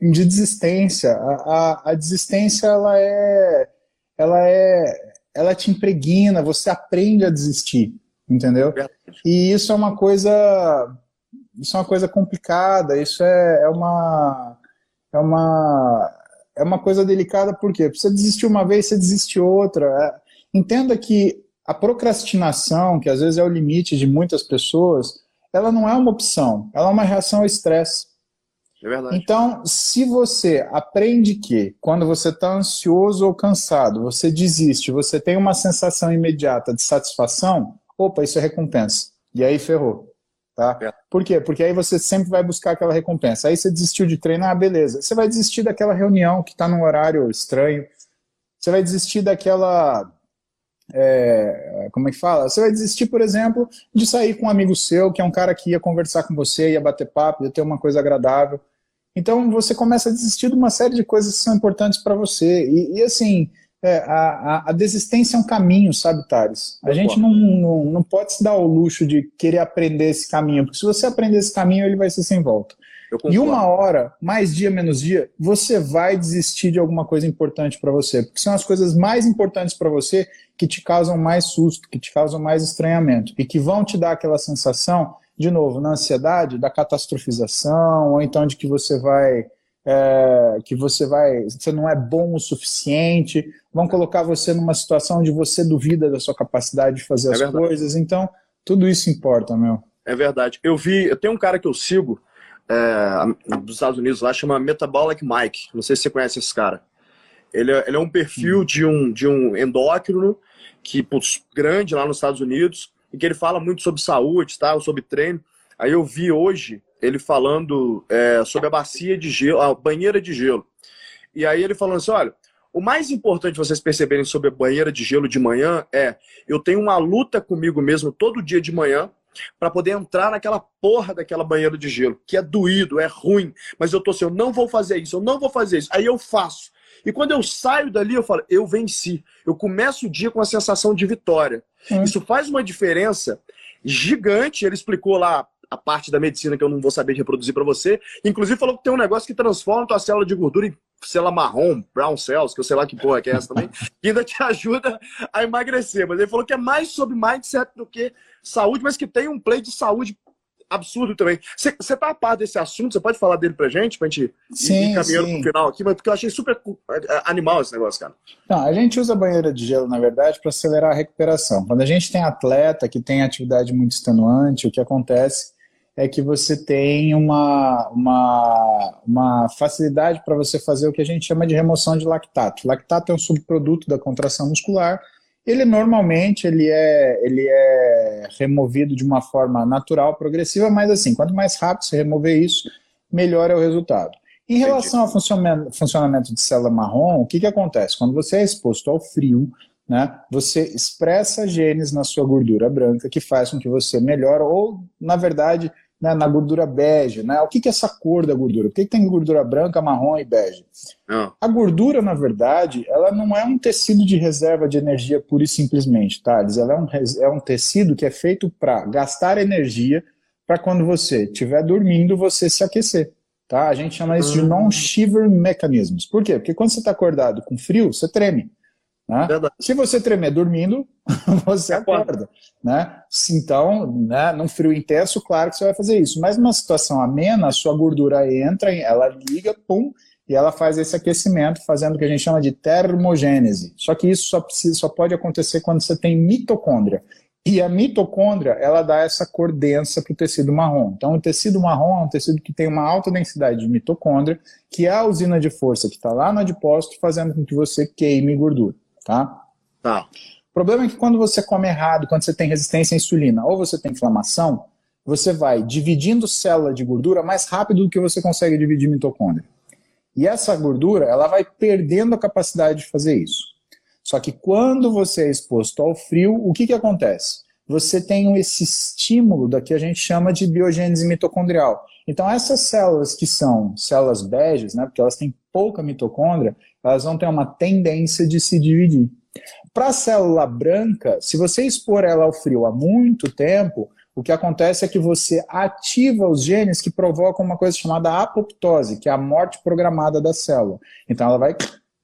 de desistência. A, a, a, desistência ela é, ela é, ela te impregna, você aprende a desistir, entendeu? E isso é uma coisa, isso é uma coisa complicada. Isso é, é uma, é uma, é uma coisa delicada porque você desistir uma vez, você desiste outra. É, entenda que a procrastinação, que às vezes é o limite de muitas pessoas, ela não é uma opção, ela é uma reação ao estresse. É verdade. Então, se você aprende que quando você está ansioso ou cansado, você desiste, você tem uma sensação imediata de satisfação, opa, isso é recompensa. E aí ferrou. Tá? É. Por quê? Porque aí você sempre vai buscar aquela recompensa. Aí você desistiu de treinar, ah, beleza. Você vai desistir daquela reunião que está num horário estranho. Você vai desistir daquela. É, como é que fala? Você vai desistir, por exemplo, de sair com um amigo seu, que é um cara que ia conversar com você, ia bater papo, ia ter uma coisa agradável. Então você começa a desistir de uma série de coisas que são importantes para você. E, e assim, é, a, a, desistência é um caminho, sabe, Thales? A gente não, não, não pode se dar o luxo de querer aprender esse caminho, porque se você aprender esse caminho, ele vai ser sem volta. E uma hora, mais dia, menos dia, você vai desistir de alguma coisa importante para você, porque são as coisas mais importantes para você que te causam mais susto, que te causam mais estranhamento e que vão te dar aquela sensação de novo, na ansiedade da catastrofização, ou então de que você vai. É, que você vai, você não é bom o suficiente, vão colocar você numa situação onde você duvida da sua capacidade de fazer é as verdade. coisas. Então, tudo isso importa, meu. É verdade. Eu vi, eu tenho um cara que eu sigo é, dos Estados Unidos lá, chama Metabolic Mike. Não sei se você conhece esse cara. Ele é, ele é um perfil hum. de um, de um endócrino que, putz, grande lá nos Estados Unidos e que ele fala muito sobre saúde, tá? sobre treino. Aí eu vi hoje ele falando é, sobre a bacia de gelo, a banheira de gelo. E aí ele falando assim, olha, o mais importante vocês perceberem sobre a banheira de gelo de manhã é eu tenho uma luta comigo mesmo todo dia de manhã para poder entrar naquela porra daquela banheira de gelo, que é doído, é ruim, mas eu tô assim, eu não vou fazer isso, eu não vou fazer isso. Aí eu faço. E quando eu saio dali, eu falo, eu venci. Eu começo o dia com a sensação de vitória. Isso faz uma diferença gigante. Ele explicou lá a parte da medicina que eu não vou saber reproduzir para você. Inclusive falou que tem um negócio que transforma a tua célula de gordura em célula marrom, brown cells, que eu sei lá que porra que é essa também, que ainda te ajuda a emagrecer. Mas ele falou que é mais sobre mindset do que saúde, mas que tem um play de saúde absurdo também. Você está a par desse assunto? Você pode falar dele pra gente, pra gente sim, ir caminhando sim. pro final aqui? Porque eu achei super animal esse negócio, cara. Não, a gente usa banheira de gelo, na verdade, para acelerar a recuperação. Quando a gente tem atleta que tem atividade muito extenuante, o que acontece é que você tem uma, uma, uma facilidade para você fazer o que a gente chama de remoção de lactato. Lactato é um subproduto da contração muscular ele normalmente ele é, ele é removido de uma forma natural, progressiva, mas assim, quanto mais rápido você remover isso, melhor é o resultado. Em relação ao funcionamento, funcionamento de célula marrom, o que, que acontece? Quando você é exposto ao frio, né, você expressa genes na sua gordura branca que faz com que você melhore, ou, na verdade, né, na gordura bege. Né? O que, que é essa cor da gordura? Por que, que tem gordura branca, marrom e bege? Não. A gordura, na verdade, ela não é um tecido de reserva de energia pura e simplesmente, Thales. Ela é um, é um tecido que é feito para gastar energia para quando você estiver dormindo, você se aquecer. Tá? A gente chama isso de hum. non-shiver mechanisms. Por quê? Porque quando você está acordado com frio, você treme. Né? Se você tremer dormindo, você acorda. Né? Então, né, num frio intenso, claro que você vai fazer isso. Mas numa situação amena, a sua gordura entra, ela liga, pum, e ela faz esse aquecimento, fazendo o que a gente chama de termogênese. Só que isso só, precisa, só pode acontecer quando você tem mitocôndria. E a mitocôndria, ela dá essa cor densa para o tecido marrom. Então, o tecido marrom é um tecido que tem uma alta densidade de mitocôndria, que é a usina de força que está lá no adipócito, fazendo com que você queime gordura tá? Tá. O problema é que quando você come errado, quando você tem resistência à insulina ou você tem inflamação, você vai dividindo célula de gordura mais rápido do que você consegue dividir mitocôndria. E essa gordura, ela vai perdendo a capacidade de fazer isso. Só que quando você é exposto ao frio, o que, que acontece? Você tem esse estímulo da que a gente chama de biogênese mitocondrial. Então essas células que são células beges, né, porque elas têm pouca mitocôndria, elas vão ter uma tendência de se dividir. Para a célula branca, se você expor ela ao frio há muito tempo, o que acontece é que você ativa os genes que provocam uma coisa chamada apoptose, que é a morte programada da célula. Então ela vai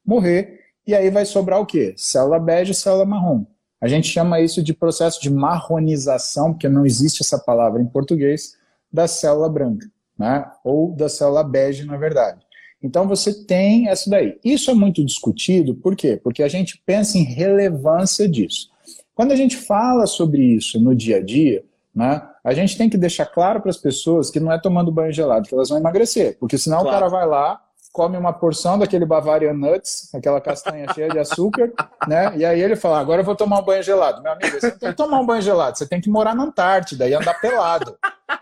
morrer e aí vai sobrar o quê? Célula bege e célula marrom. A gente chama isso de processo de marronização, porque não existe essa palavra em português, da célula branca, né? ou da célula bege, na verdade. Então você tem essa daí. Isso é muito discutido, por quê? Porque a gente pensa em relevância disso. Quando a gente fala sobre isso no dia a dia, né, a gente tem que deixar claro para as pessoas que não é tomando banho gelado que elas vão emagrecer, porque senão claro. o cara vai lá, come uma porção daquele Bavarian Nuts, aquela castanha cheia de açúcar, né? E aí ele fala: agora eu vou tomar um banho gelado. Meu amigo, você não tem que tomar um banho gelado, você tem que morar na Antártida e andar pelado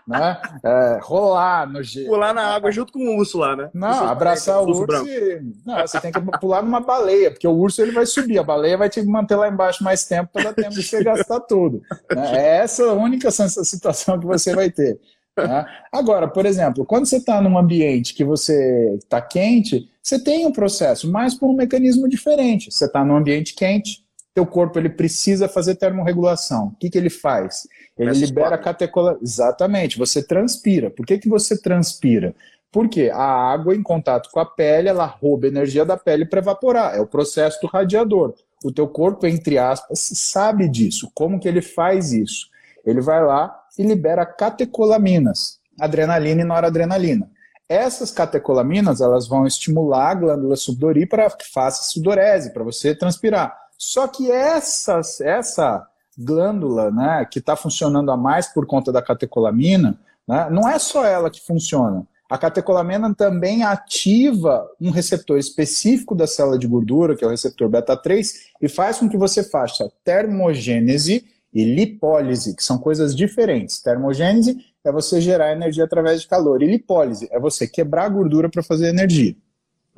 né? É, rolar no gelo. Pular na água junto com o urso lá, né? Não, abraçar o urso. urso e... Não, você tem que pular numa baleia, porque o urso ele vai subir, a baleia vai te manter lá embaixo mais tempo para dar tempo de você gastar tudo. Né? É essa a única situação que você vai ter. Né? Agora, por exemplo, quando você está num ambiente que você está quente, você tem um processo, mas por um mecanismo diferente. Você está num ambiente quente, teu corpo ele precisa fazer termorregulação. O que, que ele faz? Ele Começa libera catecola. Exatamente, você transpira. Por que, que você transpira? Porque a água em contato com a pele, ela rouba energia da pele para evaporar. É o processo do radiador. O teu corpo, entre aspas, sabe disso. Como que ele faz isso? Ele vai lá e libera catecolaminas, adrenalina e noradrenalina. Essas catecolaminas, elas vão estimular a glândula sudorípara que faça sudorese, para você transpirar. Só que essas, essa glândula, né, que está funcionando a mais por conta da catecolamina, né, não é só ela que funciona. A catecolamina também ativa um receptor específico da célula de gordura, que é o receptor beta-3, e faz com que você faça termogênese e lipólise, que são coisas diferentes. Termogênese é você gerar energia através de calor, e lipólise é você quebrar a gordura para fazer energia.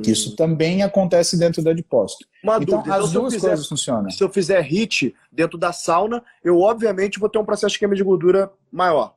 Que isso também acontece dentro da depósito. Uma então, dúvida. as então, duas fizer, coisas funcionam. Se eu fizer HIT dentro da sauna, eu obviamente vou ter um processo de queima de gordura maior.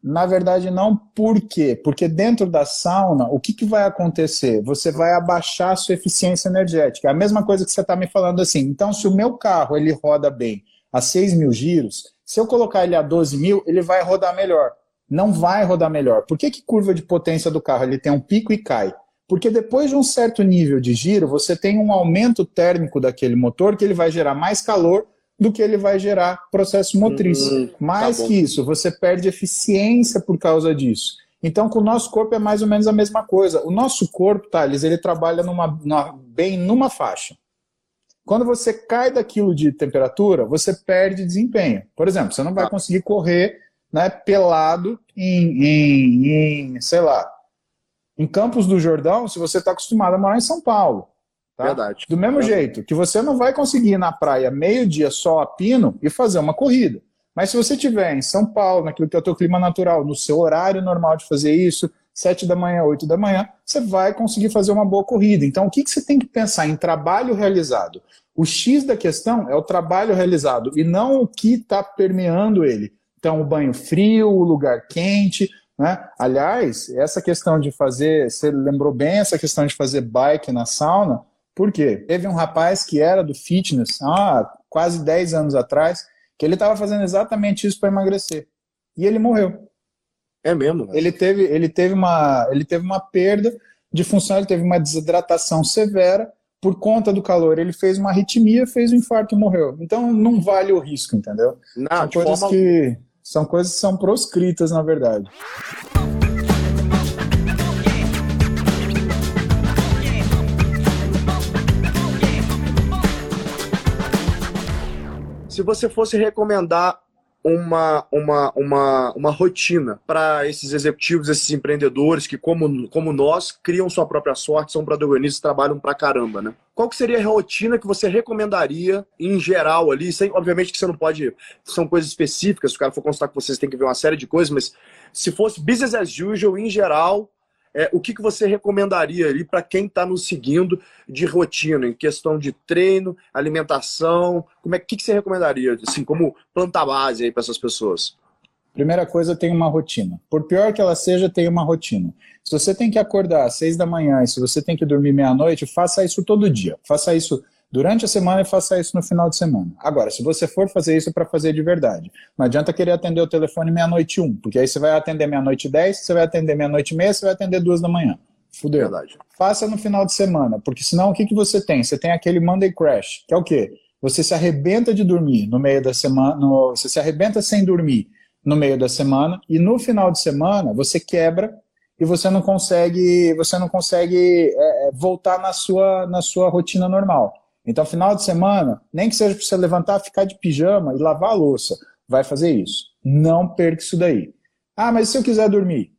Na verdade, não. Por quê? Porque dentro da sauna, o que, que vai acontecer? Você vai abaixar a sua eficiência energética. É a mesma coisa que você está me falando assim. Então, se o meu carro ele roda bem a 6 mil giros, se eu colocar ele a 12 mil, ele vai rodar melhor. Não vai rodar melhor. Por que, que curva de potência do carro ele tem um pico e cai? Porque depois de um certo nível de giro, você tem um aumento térmico daquele motor que ele vai gerar mais calor do que ele vai gerar processo motriz. Hum, mais tá que isso, você perde eficiência por causa disso. Então, com o nosso corpo é mais ou menos a mesma coisa. O nosso corpo, Thales, ele trabalha numa, numa, bem numa faixa. Quando você cai daquilo de temperatura, você perde desempenho. Por exemplo, você não vai tá. conseguir correr né, pelado em, em, em sei lá, em Campos do Jordão, se você está acostumado a morar em São Paulo. Tá? Verdade. Do mesmo Verdade. jeito que você não vai conseguir ir na praia meio-dia só a pino e fazer uma corrida. Mas se você estiver em São Paulo, naquilo que é o teu clima natural, no seu horário normal de fazer isso, sete da manhã, oito da manhã, você vai conseguir fazer uma boa corrida. Então, o que, que você tem que pensar em trabalho realizado? O X da questão é o trabalho realizado e não o que está permeando ele. Então, o banho frio, o lugar quente, Né? Aliás, essa questão de fazer, você lembrou bem essa questão de fazer bike na sauna, por quê? Teve um rapaz que era do fitness há quase 10 anos atrás, que ele estava fazendo exatamente isso para emagrecer. E ele morreu. É mesmo? Ele teve, ele, teve uma, ele teve uma perda de função, ele teve uma desidratação severa por conta do calor. Ele fez uma arritmia, fez um infarto e morreu. Então não vale o risco, entendeu? Não, são coisas forma... que são coisas que são proscritas, na verdade. Se você fosse recomendar uma, uma, uma, uma rotina para esses executivos, esses empreendedores que, como, como nós, criam sua própria sorte, são protagonistas, trabalham pra caramba, né? Qual que seria a rotina que você recomendaria em geral ali? Sem, obviamente que você não pode, são coisas específicas, se o cara for consultar com vocês, tem que ver uma série de coisas, mas se fosse business as usual, em geral, é, o que, que você recomendaria ali para quem está nos seguindo de rotina, em questão de treino, alimentação? Como é que, que você recomendaria, assim, como planta base aí para essas pessoas? Primeira coisa, tem uma rotina. Por pior que ela seja, tem uma rotina. Se você tem que acordar às seis da manhã e se você tem que dormir meia-noite, faça isso todo dia. Faça isso durante a semana e faça isso no final de semana. Agora, se você for fazer isso para fazer de verdade, não adianta querer atender o telefone meia-noite um, porque aí você vai atender meia-noite dez, você vai atender meia-noite e meia, você vai atender duas da manhã. Fudeu. Verdade. Faça no final de semana, porque senão o que, que você tem? Você tem aquele Monday Crash, que é o quê? Você se arrebenta de dormir no meio da semana, no, você se arrebenta sem dormir no meio da semana e no final de semana você quebra e você não consegue, você não consegue é, voltar na sua, na sua rotina normal. Então, final de semana, nem que seja para você levantar, ficar de pijama e lavar a louça, vai fazer isso. Não perca isso daí. Ah, mas se eu quiser dormir?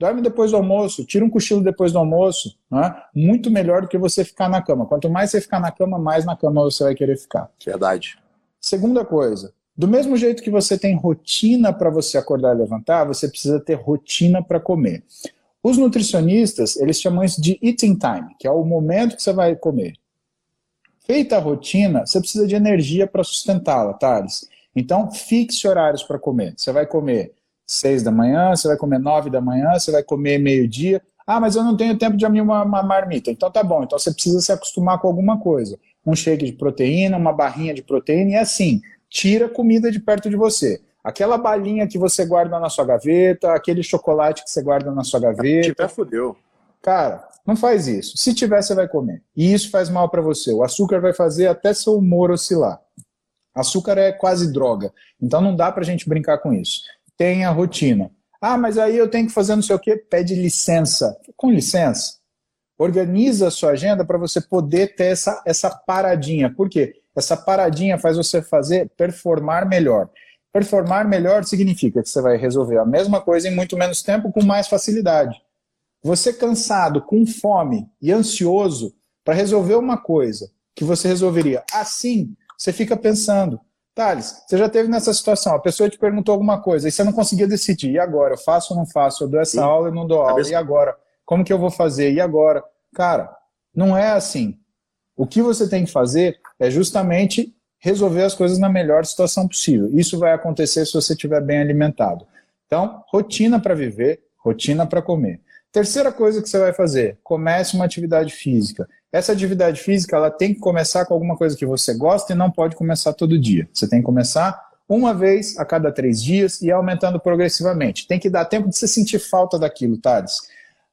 Dorme depois do almoço, tira um cochilo depois do almoço. Né? Muito melhor do que você ficar na cama. Quanto mais você ficar na cama, mais na cama você vai querer ficar. Verdade. Segunda coisa, do mesmo jeito que você tem rotina para você acordar e levantar, você precisa ter rotina para comer. Os nutricionistas, eles chamam isso de eating time, que é o momento que você vai comer. Feita a rotina, você precisa de energia para sustentá-la, Thales. Então, fixe horários para comer. Você vai comer seis da manhã, você vai comer nove da manhã, você vai comer meio-dia. Ah, mas eu não tenho tempo de abrir uma, uma marmita. Então tá bom, então você precisa se acostumar com alguma coisa. Um shake de proteína, uma barrinha de proteína, e assim, tira comida de perto de você. Aquela balinha que você guarda na sua gaveta, aquele chocolate que você guarda na sua gaveta. Se tiver, fodeu. Cara, não faz isso. Se tiver, você vai comer. E isso faz mal para você. O açúcar vai fazer até seu humor oscilar. Açúcar é quase droga. Então não dá pra gente brincar com isso. Tenha rotina. Ah, mas aí eu tenho que fazer não sei o quê. Pede licença. Com licença. Organiza a sua agenda para você poder ter essa, essa paradinha. Por quê? Essa paradinha faz você fazer performar melhor. Performar melhor significa que você vai resolver a mesma coisa em muito menos tempo com mais facilidade. Você cansado, com fome e ansioso para resolver uma coisa que você resolveria assim, você fica pensando, Thales, você já teve nessa situação, a pessoa te perguntou alguma coisa e você não conseguia decidir, e agora? Eu faço ou não faço? Eu dou essa Sim. aula e não dou aula, e agora? Como que eu vou fazer? E agora? Cara, não é assim. O que você tem que fazer é justamente resolver as coisas na melhor situação possível. Isso vai acontecer se você estiver bem alimentado. Então, rotina para viver, rotina para comer. Terceira coisa que você vai fazer, comece uma atividade física. Essa atividade física ela tem que começar com alguma coisa que você gosta e não pode começar todo dia. Você tem que começar uma vez a cada três dias e aumentando progressivamente. Tem que dar tempo de você sentir falta daquilo, Thales.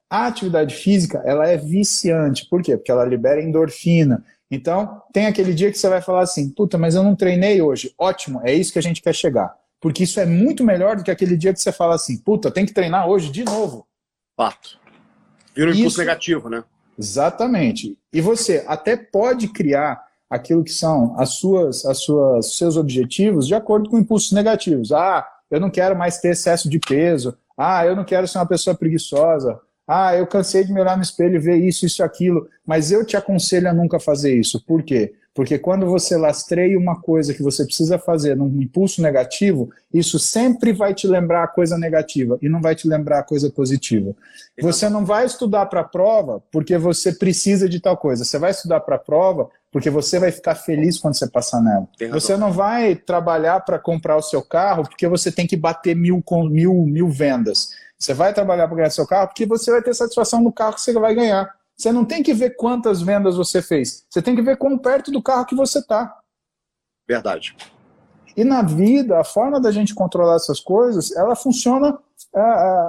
A atividade física ela é viciante. Por quê? Porque ela libera endorfina. Então, tem aquele dia que você vai falar assim: puta, mas eu não treinei hoje. Ótimo, é isso que a gente quer chegar. Porque isso é muito melhor do que aquele dia que você fala assim: puta, tem que treinar hoje de novo. Fato. Vira um Isso, impulso negativo, né? Exatamente. E você até pode criar aquilo que são as suas, as suas, seus objetivos de acordo com impulsos negativos. Ah, eu não quero mais ter excesso de peso. Ah, eu não quero ser uma pessoa preguiçosa. Ah, eu cansei de me olhar no espelho e ver isso, isso, aquilo. Mas eu te aconselho a nunca fazer isso. Por quê? Porque quando você lastreia uma coisa que você precisa fazer num impulso negativo, isso sempre vai te lembrar a coisa negativa e não vai te lembrar a coisa positiva. Você não vai estudar para a prova porque você precisa de tal coisa. Você vai estudar para a prova porque você vai ficar feliz quando você passar nela. Você não vai trabalhar para comprar o seu carro porque você tem que bater mil, mil, mil vendas. Você vai trabalhar para ganhar seu carro porque você vai ter satisfação no carro que você vai ganhar. Você não tem que ver quantas vendas você fez. Você tem que ver quão perto do carro que você está. Verdade. E na vida, a forma da gente controlar essas coisas, ela funciona é, é,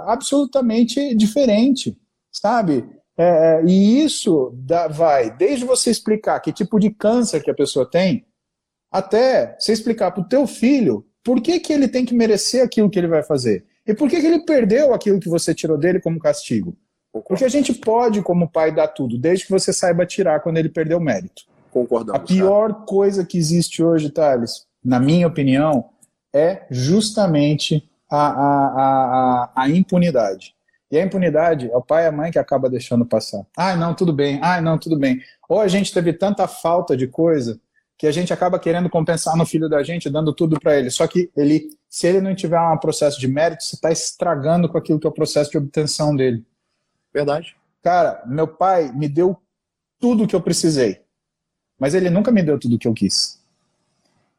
absolutamente diferente, sabe? É, é, e isso dá, vai desde você explicar que tipo de câncer que a pessoa tem, até você explicar para o teu filho por que, que ele tem que merecer aquilo que ele vai fazer. E por que, que ele perdeu aquilo que você tirou dele como castigo. Porque a gente pode, como pai, dar tudo, desde que você saiba tirar quando ele perdeu o mérito. Concordamos. A pior tá? coisa que existe hoje, Thales, na minha opinião, é justamente a, a, a, a, impunidade. E a impunidade é o pai e a mãe que acaba deixando passar. Ah, não, tudo bem. Ah, não, tudo bem. Ou a gente teve tanta falta de coisa que a gente acaba querendo compensar no filho da gente, dando tudo para ele. Só que ele, se ele não tiver um processo de mérito, você está estragando com aquilo que é o processo de obtenção dele. Verdade. Cara, meu pai me deu tudo que eu precisei, mas ele nunca me deu tudo que eu quis.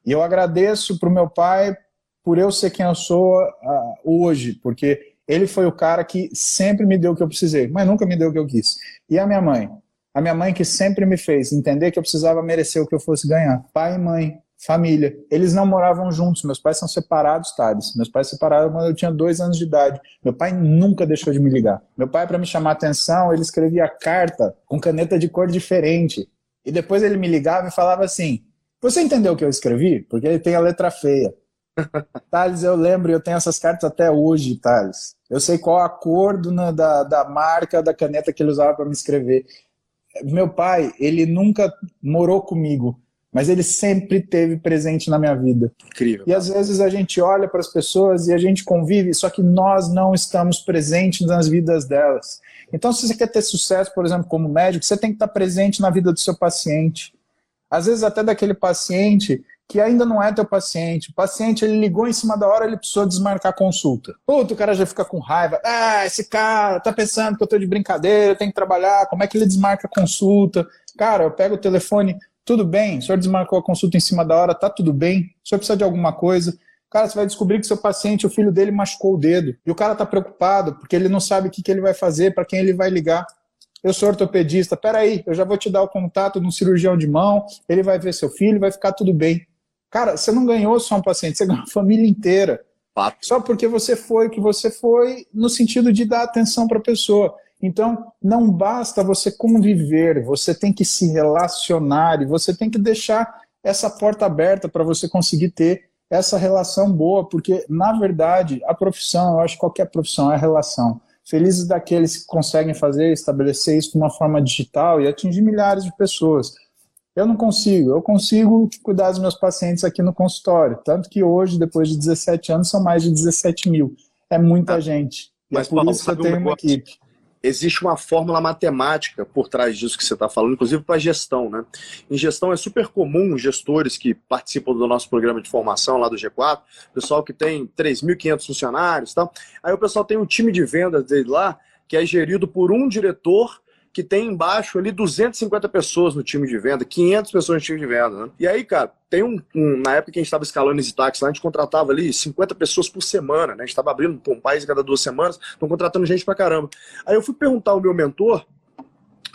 E eu agradeço pro meu pai por eu ser quem eu sou uh, hoje, porque ele foi o cara que sempre me deu o que eu precisei, mas nunca me deu o que eu quis. E a minha mãe? A minha mãe que sempre me fez entender que eu precisava merecer o que eu fosse ganhar. Pai e mãe, família. Eles não moravam juntos, meus pais são separados, Thales. Meus pais separaram quando eu tinha dois anos de idade. Meu pai nunca deixou de me ligar. Meu pai, para me chamar atenção, ele escrevia carta com caneta de cor diferente. E depois ele me ligava e falava assim: Você entendeu o que eu escrevi? Porque ele tem a letra feia. Thales, eu lembro, eu tenho essas cartas até hoje, Thales. Eu sei qual a cor do, da, da marca da caneta que ele usava para me escrever. Meu pai, ele nunca morou comigo, mas ele sempre teve presente na minha vida. Incrível. E às vezes a gente olha para as pessoas e a gente convive, só que nós não estamos presentes nas vidas delas. Então, se você quer ter sucesso, por exemplo, como médico, você tem que estar presente na vida do seu paciente. Às vezes até daquele paciente que ainda não é teu paciente. O paciente, ele ligou em cima da hora, ele precisou desmarcar a consulta. Puta, o cara já fica com raiva. Ah, esse cara tá pensando que eu tô de brincadeira, eu tenho que trabalhar, como é que ele desmarca a consulta? Cara, eu pego o telefone, tudo bem, o senhor desmarcou a consulta em cima da hora, tá tudo bem? O senhor precisa de alguma coisa? Cara, você vai descobrir que seu paciente, o filho dele machucou o dedo. E o cara tá preocupado, porque ele não sabe o que, que ele vai fazer, para quem ele vai ligar eu sou ortopedista, peraí, eu já vou te dar o contato de um cirurgião de mão, ele vai ver seu filho, vai ficar tudo bem. Cara, você não ganhou só um paciente, você ganhou a família inteira. Só porque você foi o que você foi, no sentido de dar atenção para a pessoa. Então, não basta você conviver, você tem que se relacionar e você tem que deixar essa porta aberta para você conseguir ter essa relação boa, porque, na verdade, a profissão, eu acho que qualquer profissão é relação. Felizes daqueles que conseguem fazer, estabelecer isso de uma forma digital e atingir milhares de pessoas. Eu não consigo, eu consigo cuidar dos meus pacientes aqui no consultório. Tanto que hoje, depois de 17 anos, são mais de 17 mil. É muita ah, gente. E mas, é por Paulo, isso que eu tenho um uma equipe. Existe uma fórmula matemática por trás disso que você está falando, inclusive para gestão. Né? Em gestão é super comum gestores que participam do nosso programa de formação lá do G4, pessoal que tem 3.500 funcionários tal. Aí o pessoal tem um time de vendas dele lá, que é gerido por um diretor que tem embaixo ali 250 pessoas no time de venda, 500 pessoas no time de venda, né? E aí, cara, tem um, um na época que a gente estava escalando esse táxi lá, a gente contratava ali 50 pessoas por semana, né? A gente estava abrindo um país cada duas semanas, estão contratando gente pra caramba. Aí eu fui perguntar ao meu mentor,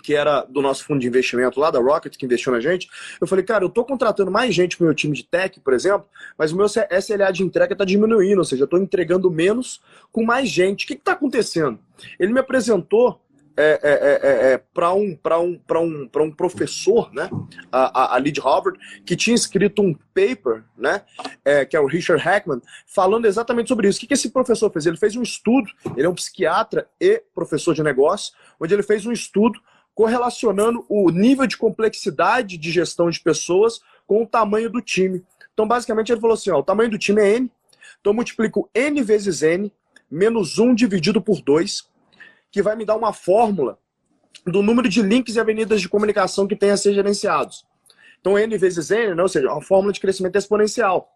que era do nosso fundo de investimento lá, da Rocket, que investiu na gente, eu falei, cara, eu tô contratando mais gente pro meu time de tech, por exemplo, mas o meu SLA de entrega tá diminuindo, ou seja, eu tô entregando menos com mais gente. O que que tá acontecendo? Ele me apresentou é, é, é, é para um, um, um, um professor, né, a, a, Lead Harvard, que tinha escrito um paper, né, é, que é o Richard Hackman, falando exatamente sobre isso. O que, que esse professor fez? Ele fez um estudo, ele é um psiquiatra e professor de negócio, onde ele fez um estudo correlacionando o nível de complexidade de gestão de pessoas com o tamanho do time. Então, basicamente, ele falou assim: ó, o tamanho do time é N, então multiplico N vezes N, menos 1 dividido por 2 que vai me dar uma fórmula do número de links e avenidas de comunicação que tem a ser gerenciados. Então, N vezes N, né, ou seja, uma fórmula de crescimento exponencial.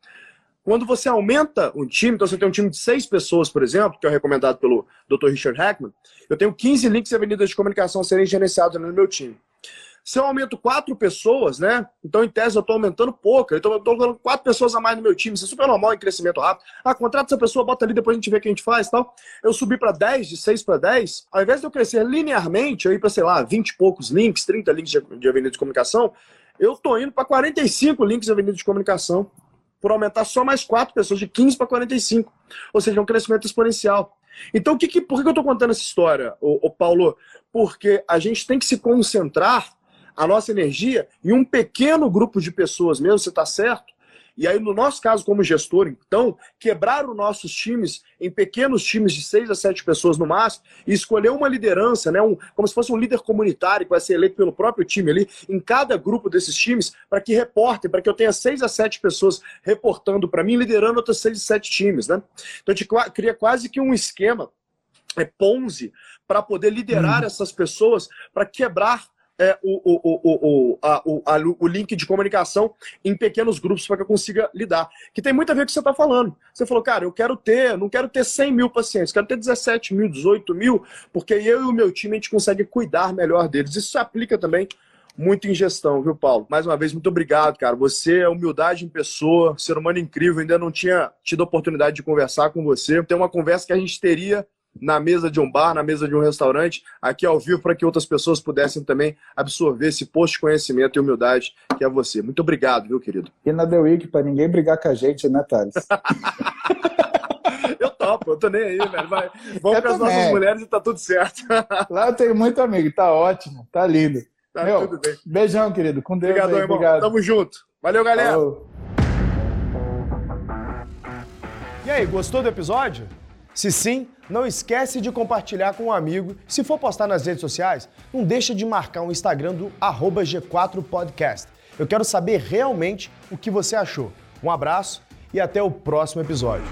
Quando você aumenta um time, então você tem um time de seis pessoas, por exemplo, que é recomendado pelo Dr. Richard Hackman, eu tenho 15 links e avenidas de comunicação a serem gerenciados no meu time. Se eu aumento quatro pessoas, né? Então, em tese, eu estou aumentando pouco. Então, eu estou colocando quatro pessoas a mais no meu time. Isso é super normal em crescimento rápido. Ah, contrata essa pessoa, bota ali, depois a gente vê o que a gente faz tal. Eu subi para 10, de 6 para 10. Ao invés de eu crescer linearmente, eu ir para, sei lá, 20 e poucos links, 30 links de, de avenida de comunicação, eu estou indo para 45 links de avenida de comunicação. Por aumentar só mais quatro pessoas, de 15 para 45. Ou seja, é um crescimento exponencial. Então, que, que, por que eu estou contando essa história, ô, ô, Paulo? Porque a gente tem que se concentrar a nossa energia em um pequeno grupo de pessoas mesmo, você está certo? E aí, no nosso caso, como gestor, então, quebrar os nossos times em pequenos times de seis a sete pessoas no máximo e escolher uma liderança, né, um, como se fosse um líder comunitário que vai ser eleito pelo próprio time ali, em cada grupo desses times, para que reportem, para que eu tenha seis a sete pessoas reportando para mim, liderando outros seis a sete times. Né? Então, a gente cria quase que um esquema é, Ponzi para poder liderar hum. essas pessoas, para quebrar é, o, o, o, a, o, a, o link de comunicação em pequenos grupos para que eu consiga lidar. Que tem muito a ver com o que você está falando. Você falou, cara, eu quero ter, não quero ter 100 mil pacientes, quero ter 17 mil, 18 mil, porque eu e o meu time a gente consegue cuidar melhor deles. Isso se aplica também muito em gestão, viu, Paulo? Mais uma vez, muito obrigado, cara. Você é humildade em pessoa, ser humano incrível. Ainda não tinha tido a oportunidade de conversar com você. Tem uma conversa que a gente teria na mesa de um bar, na mesa de um restaurante, aqui ao vivo, para que outras pessoas pudessem também absorver esse posto de conhecimento e humildade que é você. Muito obrigado, viu, querido? E na The Week, para ninguém brigar com a gente, né, Thales? eu topo, eu tô nem aí, velho. Vai, vamos eu com as nossas mulheres e tá tudo certo. Lá eu tenho muito amigo, tá ótimo, tá lindo. Tá Meu, tudo bem. Beijão, querido. Com Deus Obrigado, aí, irmão. Obrigado. Tamo junto. Valeu, galera. Falou. E aí, gostou do episódio? Se sim, não esquece de compartilhar com um amigo. Se for postar nas redes sociais, não deixa de marcar o Instagram do G4podcast. Eu quero saber realmente o que você achou. Um abraço e até o próximo episódio.